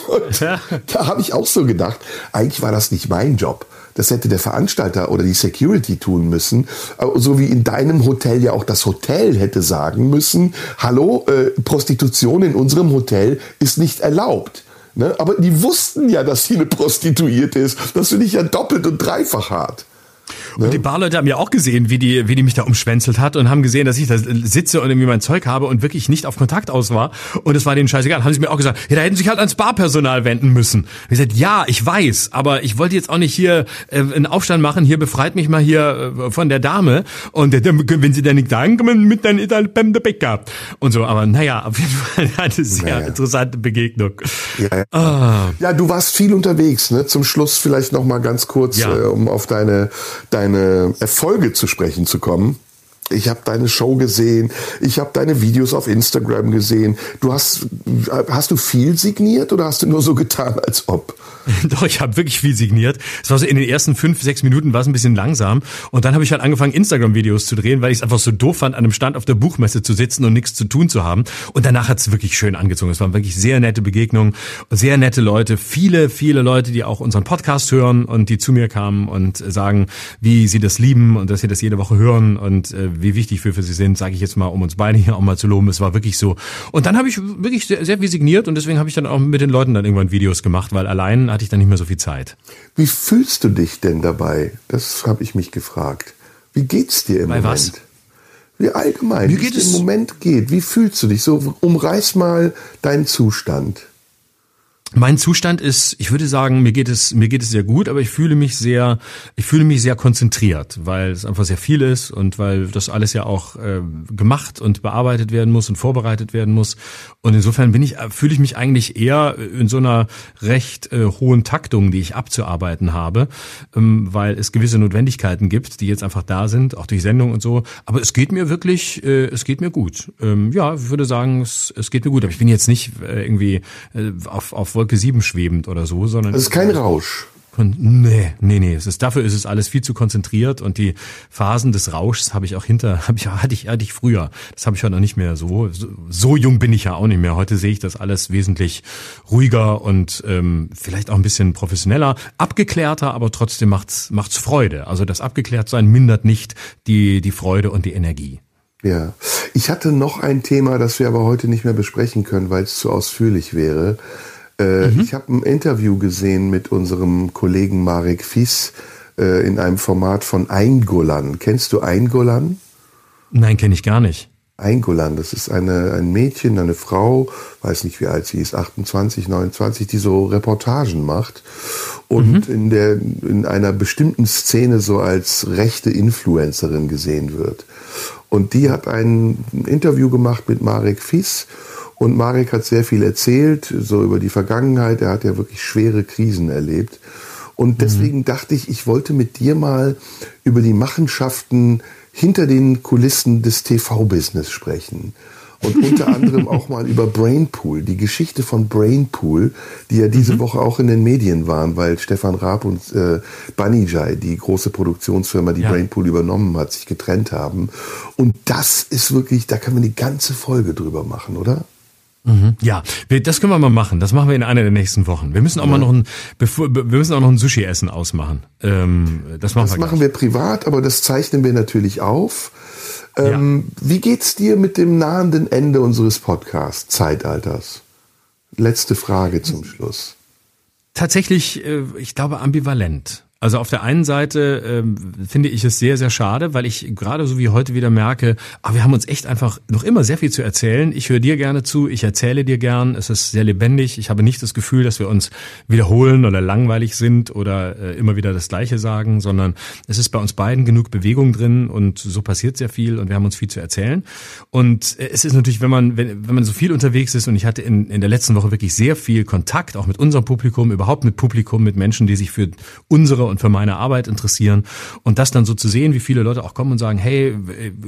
Und da habe ich auch so gedacht, eigentlich war das nicht mein Job. das hätte der Veranstalter oder die Security tun müssen. So wie in deinem Hotel ja auch das Hotel hätte sagen müssen, hallo, äh, Prostitution in unserem Hotel ist nicht erlaubt. Ne? Aber die wussten ja, dass sie eine Prostituierte ist. Das finde ich ja doppelt und dreifach hart. Und ne? die Barleute haben ja auch gesehen, wie die, wie die mich da umschwänzelt hat und haben gesehen, dass ich da sitze und irgendwie mein Zeug habe und wirklich nicht auf Kontakt aus war. Und es war denen scheißegal. Haben sie mir auch gesagt, ja, da hätten sie sich halt ans Barpersonal wenden müssen. Und ich gesagt, ja, ich weiß, aber ich wollte jetzt auch nicht hier äh, einen Aufstand machen, hier befreit mich mal hier äh, von der Dame. Und äh, wenn sie dann nicht sagen, kommen mit dann beim der Bäcker. Und so, aber naja, auf jeden Fall eine sehr naja. interessante Begegnung. Ja, ja. Ah. ja, du warst viel unterwegs, ne? Zum Schluss vielleicht noch mal ganz kurz, ja. äh, um auf deine, deine Erfolge zu sprechen zu kommen. Ich habe deine Show gesehen, ich habe deine Videos auf Instagram gesehen. Du hast hast du viel signiert oder hast du nur so getan, als ob? Doch, ich habe wirklich viel signiert. Es war so in den ersten fünf, sechs Minuten war es ein bisschen langsam. Und dann habe ich halt angefangen, Instagram-Videos zu drehen, weil ich es einfach so doof fand, an einem Stand auf der Buchmesse zu sitzen und nichts zu tun zu haben. Und danach hat es wirklich schön angezogen. Es waren wirklich sehr nette Begegnungen, sehr nette Leute, viele, viele Leute, die auch unseren Podcast hören und die zu mir kamen und sagen, wie sie das lieben und dass sie das jede Woche hören und äh, wie wichtig wir für sie sind, sage ich jetzt mal, um uns beide hier auch mal zu loben. Es war wirklich so. Und dann habe ich wirklich sehr, sehr viel signiert und deswegen habe ich dann auch mit den Leuten dann irgendwann Videos gemacht, weil allein hatte ich dann nicht mehr so viel Zeit. Wie fühlst du dich denn dabei? Das habe ich mich gefragt. Wie geht's dir im Bei Moment? Was? Wie allgemein, wie es im Moment geht. Wie fühlst du dich? So umreiß mal deinen Zustand. Mein Zustand ist, ich würde sagen, mir geht es mir geht es sehr gut, aber ich fühle mich sehr ich fühle mich sehr konzentriert, weil es einfach sehr viel ist und weil das alles ja auch äh, gemacht und bearbeitet werden muss und vorbereitet werden muss. Und insofern bin ich fühle ich mich eigentlich eher in so einer recht äh, hohen Taktung, die ich abzuarbeiten habe, ähm, weil es gewisse Notwendigkeiten gibt, die jetzt einfach da sind, auch durch Sendung und so, aber es geht mir wirklich äh, es geht mir gut. Ähm, ja, ich würde sagen, es, es geht mir gut, aber ich bin jetzt nicht äh, irgendwie äh, auf auf Wolke 7 schwebend oder so, sondern. Es ist kein Rausch. Nee, nee, nee. Es ist, dafür ist es alles viel zu konzentriert und die Phasen des Rauschs habe ich auch hinter, habe ich, hatte ich, hatte ich früher. Das habe ich heute noch nicht mehr so, so. So jung bin ich ja auch nicht mehr. Heute sehe ich das alles wesentlich ruhiger und ähm, vielleicht auch ein bisschen professioneller, abgeklärter, aber trotzdem macht's, macht's Freude. Also das Abgeklärtsein mindert nicht die, die Freude und die Energie. Ja, ich hatte noch ein Thema, das wir aber heute nicht mehr besprechen können, weil es zu ausführlich wäre. Äh, mhm. Ich habe ein Interview gesehen mit unserem Kollegen Marek Fies äh, in einem Format von Eingolan. Kennst du Eingolan? Nein, kenne ich gar nicht. Eingolan, das ist eine, ein Mädchen, eine Frau, weiß nicht wie alt sie ist, 28, 29, die so Reportagen macht und mhm. in der, in einer bestimmten Szene so als rechte Influencerin gesehen wird. Und die hat ein Interview gemacht mit Marek Fies und Marek hat sehr viel erzählt, so über die Vergangenheit. Er hat ja wirklich schwere Krisen erlebt. Und mhm. deswegen mhm. dachte ich, ich wollte mit dir mal über die Machenschaften hinter den Kulissen des TV-Business sprechen. Und unter anderem auch mal über Brainpool, die Geschichte von Brainpool, die ja diese mhm. Woche auch in den Medien waren, weil Stefan Raab und äh, Banijay, die große Produktionsfirma, die ja. Brainpool übernommen hat, sich getrennt haben. Und das ist wirklich, da können wir eine ganze Folge drüber machen, oder? Mhm. Ja, wir, das können wir mal machen. Das machen wir in einer der nächsten Wochen. Wir müssen auch ja. mal noch ein, bevor, wir müssen auch noch ein Sushi-Essen ausmachen. Ähm, das machen, das wir, machen wir privat, aber das zeichnen wir natürlich auf. Ähm, ja. Wie geht's dir mit dem nahenden Ende unseres Podcast-Zeitalters? Letzte Frage zum Schluss. Tatsächlich, äh, ich glaube ambivalent. Also auf der einen Seite ähm, finde ich es sehr, sehr schade, weil ich gerade so wie heute wieder merke, aber ah, wir haben uns echt einfach noch immer sehr viel zu erzählen. Ich höre dir gerne zu, ich erzähle dir gern, es ist sehr lebendig. Ich habe nicht das Gefühl, dass wir uns wiederholen oder langweilig sind oder äh, immer wieder das Gleiche sagen, sondern es ist bei uns beiden genug Bewegung drin und so passiert sehr viel und wir haben uns viel zu erzählen. Und äh, es ist natürlich, wenn man, wenn, wenn man so viel unterwegs ist und ich hatte in, in der letzten Woche wirklich sehr viel Kontakt, auch mit unserem Publikum, überhaupt mit Publikum, mit Menschen, die sich für unsere und für meine Arbeit interessieren. Und das dann so zu sehen, wie viele Leute auch kommen und sagen, hey,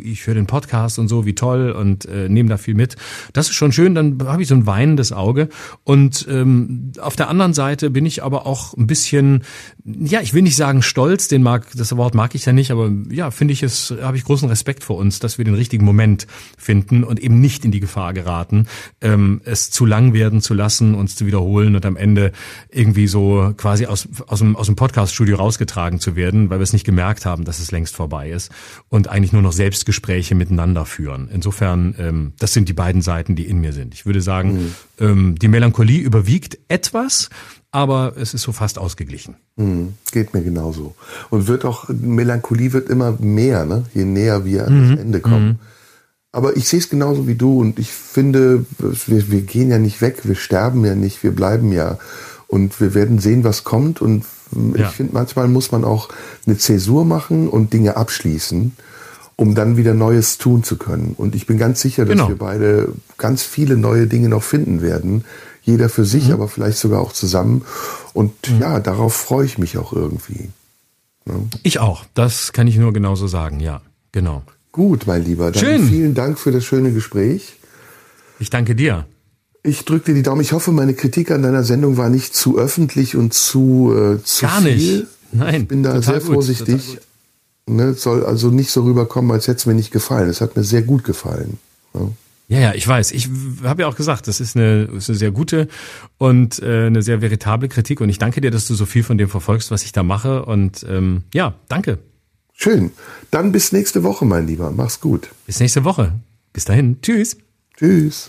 ich höre den Podcast und so, wie toll und äh, nehmen da viel mit. Das ist schon schön, dann habe ich so ein weinendes Auge. Und ähm, auf der anderen Seite bin ich aber auch ein bisschen, ja, ich will nicht sagen stolz, den mag, das Wort mag ich ja nicht, aber ja, finde ich es, habe ich großen Respekt vor uns, dass wir den richtigen Moment finden und eben nicht in die Gefahr geraten, ähm, es zu lang werden zu lassen, uns zu wiederholen und am Ende irgendwie so quasi aus, aus dem, aus dem Podcast-Studio Fitnessstudio rausgetragen zu werden, weil wir es nicht gemerkt haben, dass es längst vorbei ist und eigentlich nur noch Selbstgespräche miteinander führen. Insofern, ähm, das sind die beiden Seiten, die in mir sind. Ich würde sagen, mhm. ähm, die Melancholie überwiegt etwas, aber es ist so fast ausgeglichen. Mhm. Geht mir genauso. Und wird auch, Melancholie wird immer mehr, ne? je näher wir an mhm. das Ende kommen. Mhm. Aber ich sehe es genauso wie du und ich finde, wir, wir gehen ja nicht weg, wir sterben ja nicht, wir bleiben ja. Und wir werden sehen, was kommt. Und ja. ich finde, manchmal muss man auch eine Zäsur machen und Dinge abschließen, um dann wieder Neues tun zu können. Und ich bin ganz sicher, dass genau. wir beide ganz viele neue Dinge noch finden werden. Jeder für sich, mhm. aber vielleicht sogar auch zusammen. Und mhm. ja, darauf freue ich mich auch irgendwie. Ja. Ich auch. Das kann ich nur genauso sagen. Ja, genau. Gut, mein Lieber. Dann Schön. Vielen Dank für das schöne Gespräch. Ich danke dir. Ich drücke dir die Daumen. Ich hoffe, meine Kritik an deiner Sendung war nicht zu öffentlich und zu, äh, zu Gar viel. nicht. Nein. Ich bin da sehr vorsichtig. Ne, soll also nicht so rüberkommen, als hätte es mir nicht gefallen. Es hat mir sehr gut gefallen. Ja. Ja, ja, ich weiß. Ich habe ja auch gesagt, das ist eine, ist eine sehr gute und äh, eine sehr veritable Kritik. Und ich danke dir, dass du so viel von dem verfolgst, was ich da mache. Und ähm, ja, danke. Schön. Dann bis nächste Woche, mein Lieber. Mach's gut. Bis nächste Woche. Bis dahin. Tschüss. Tschüss.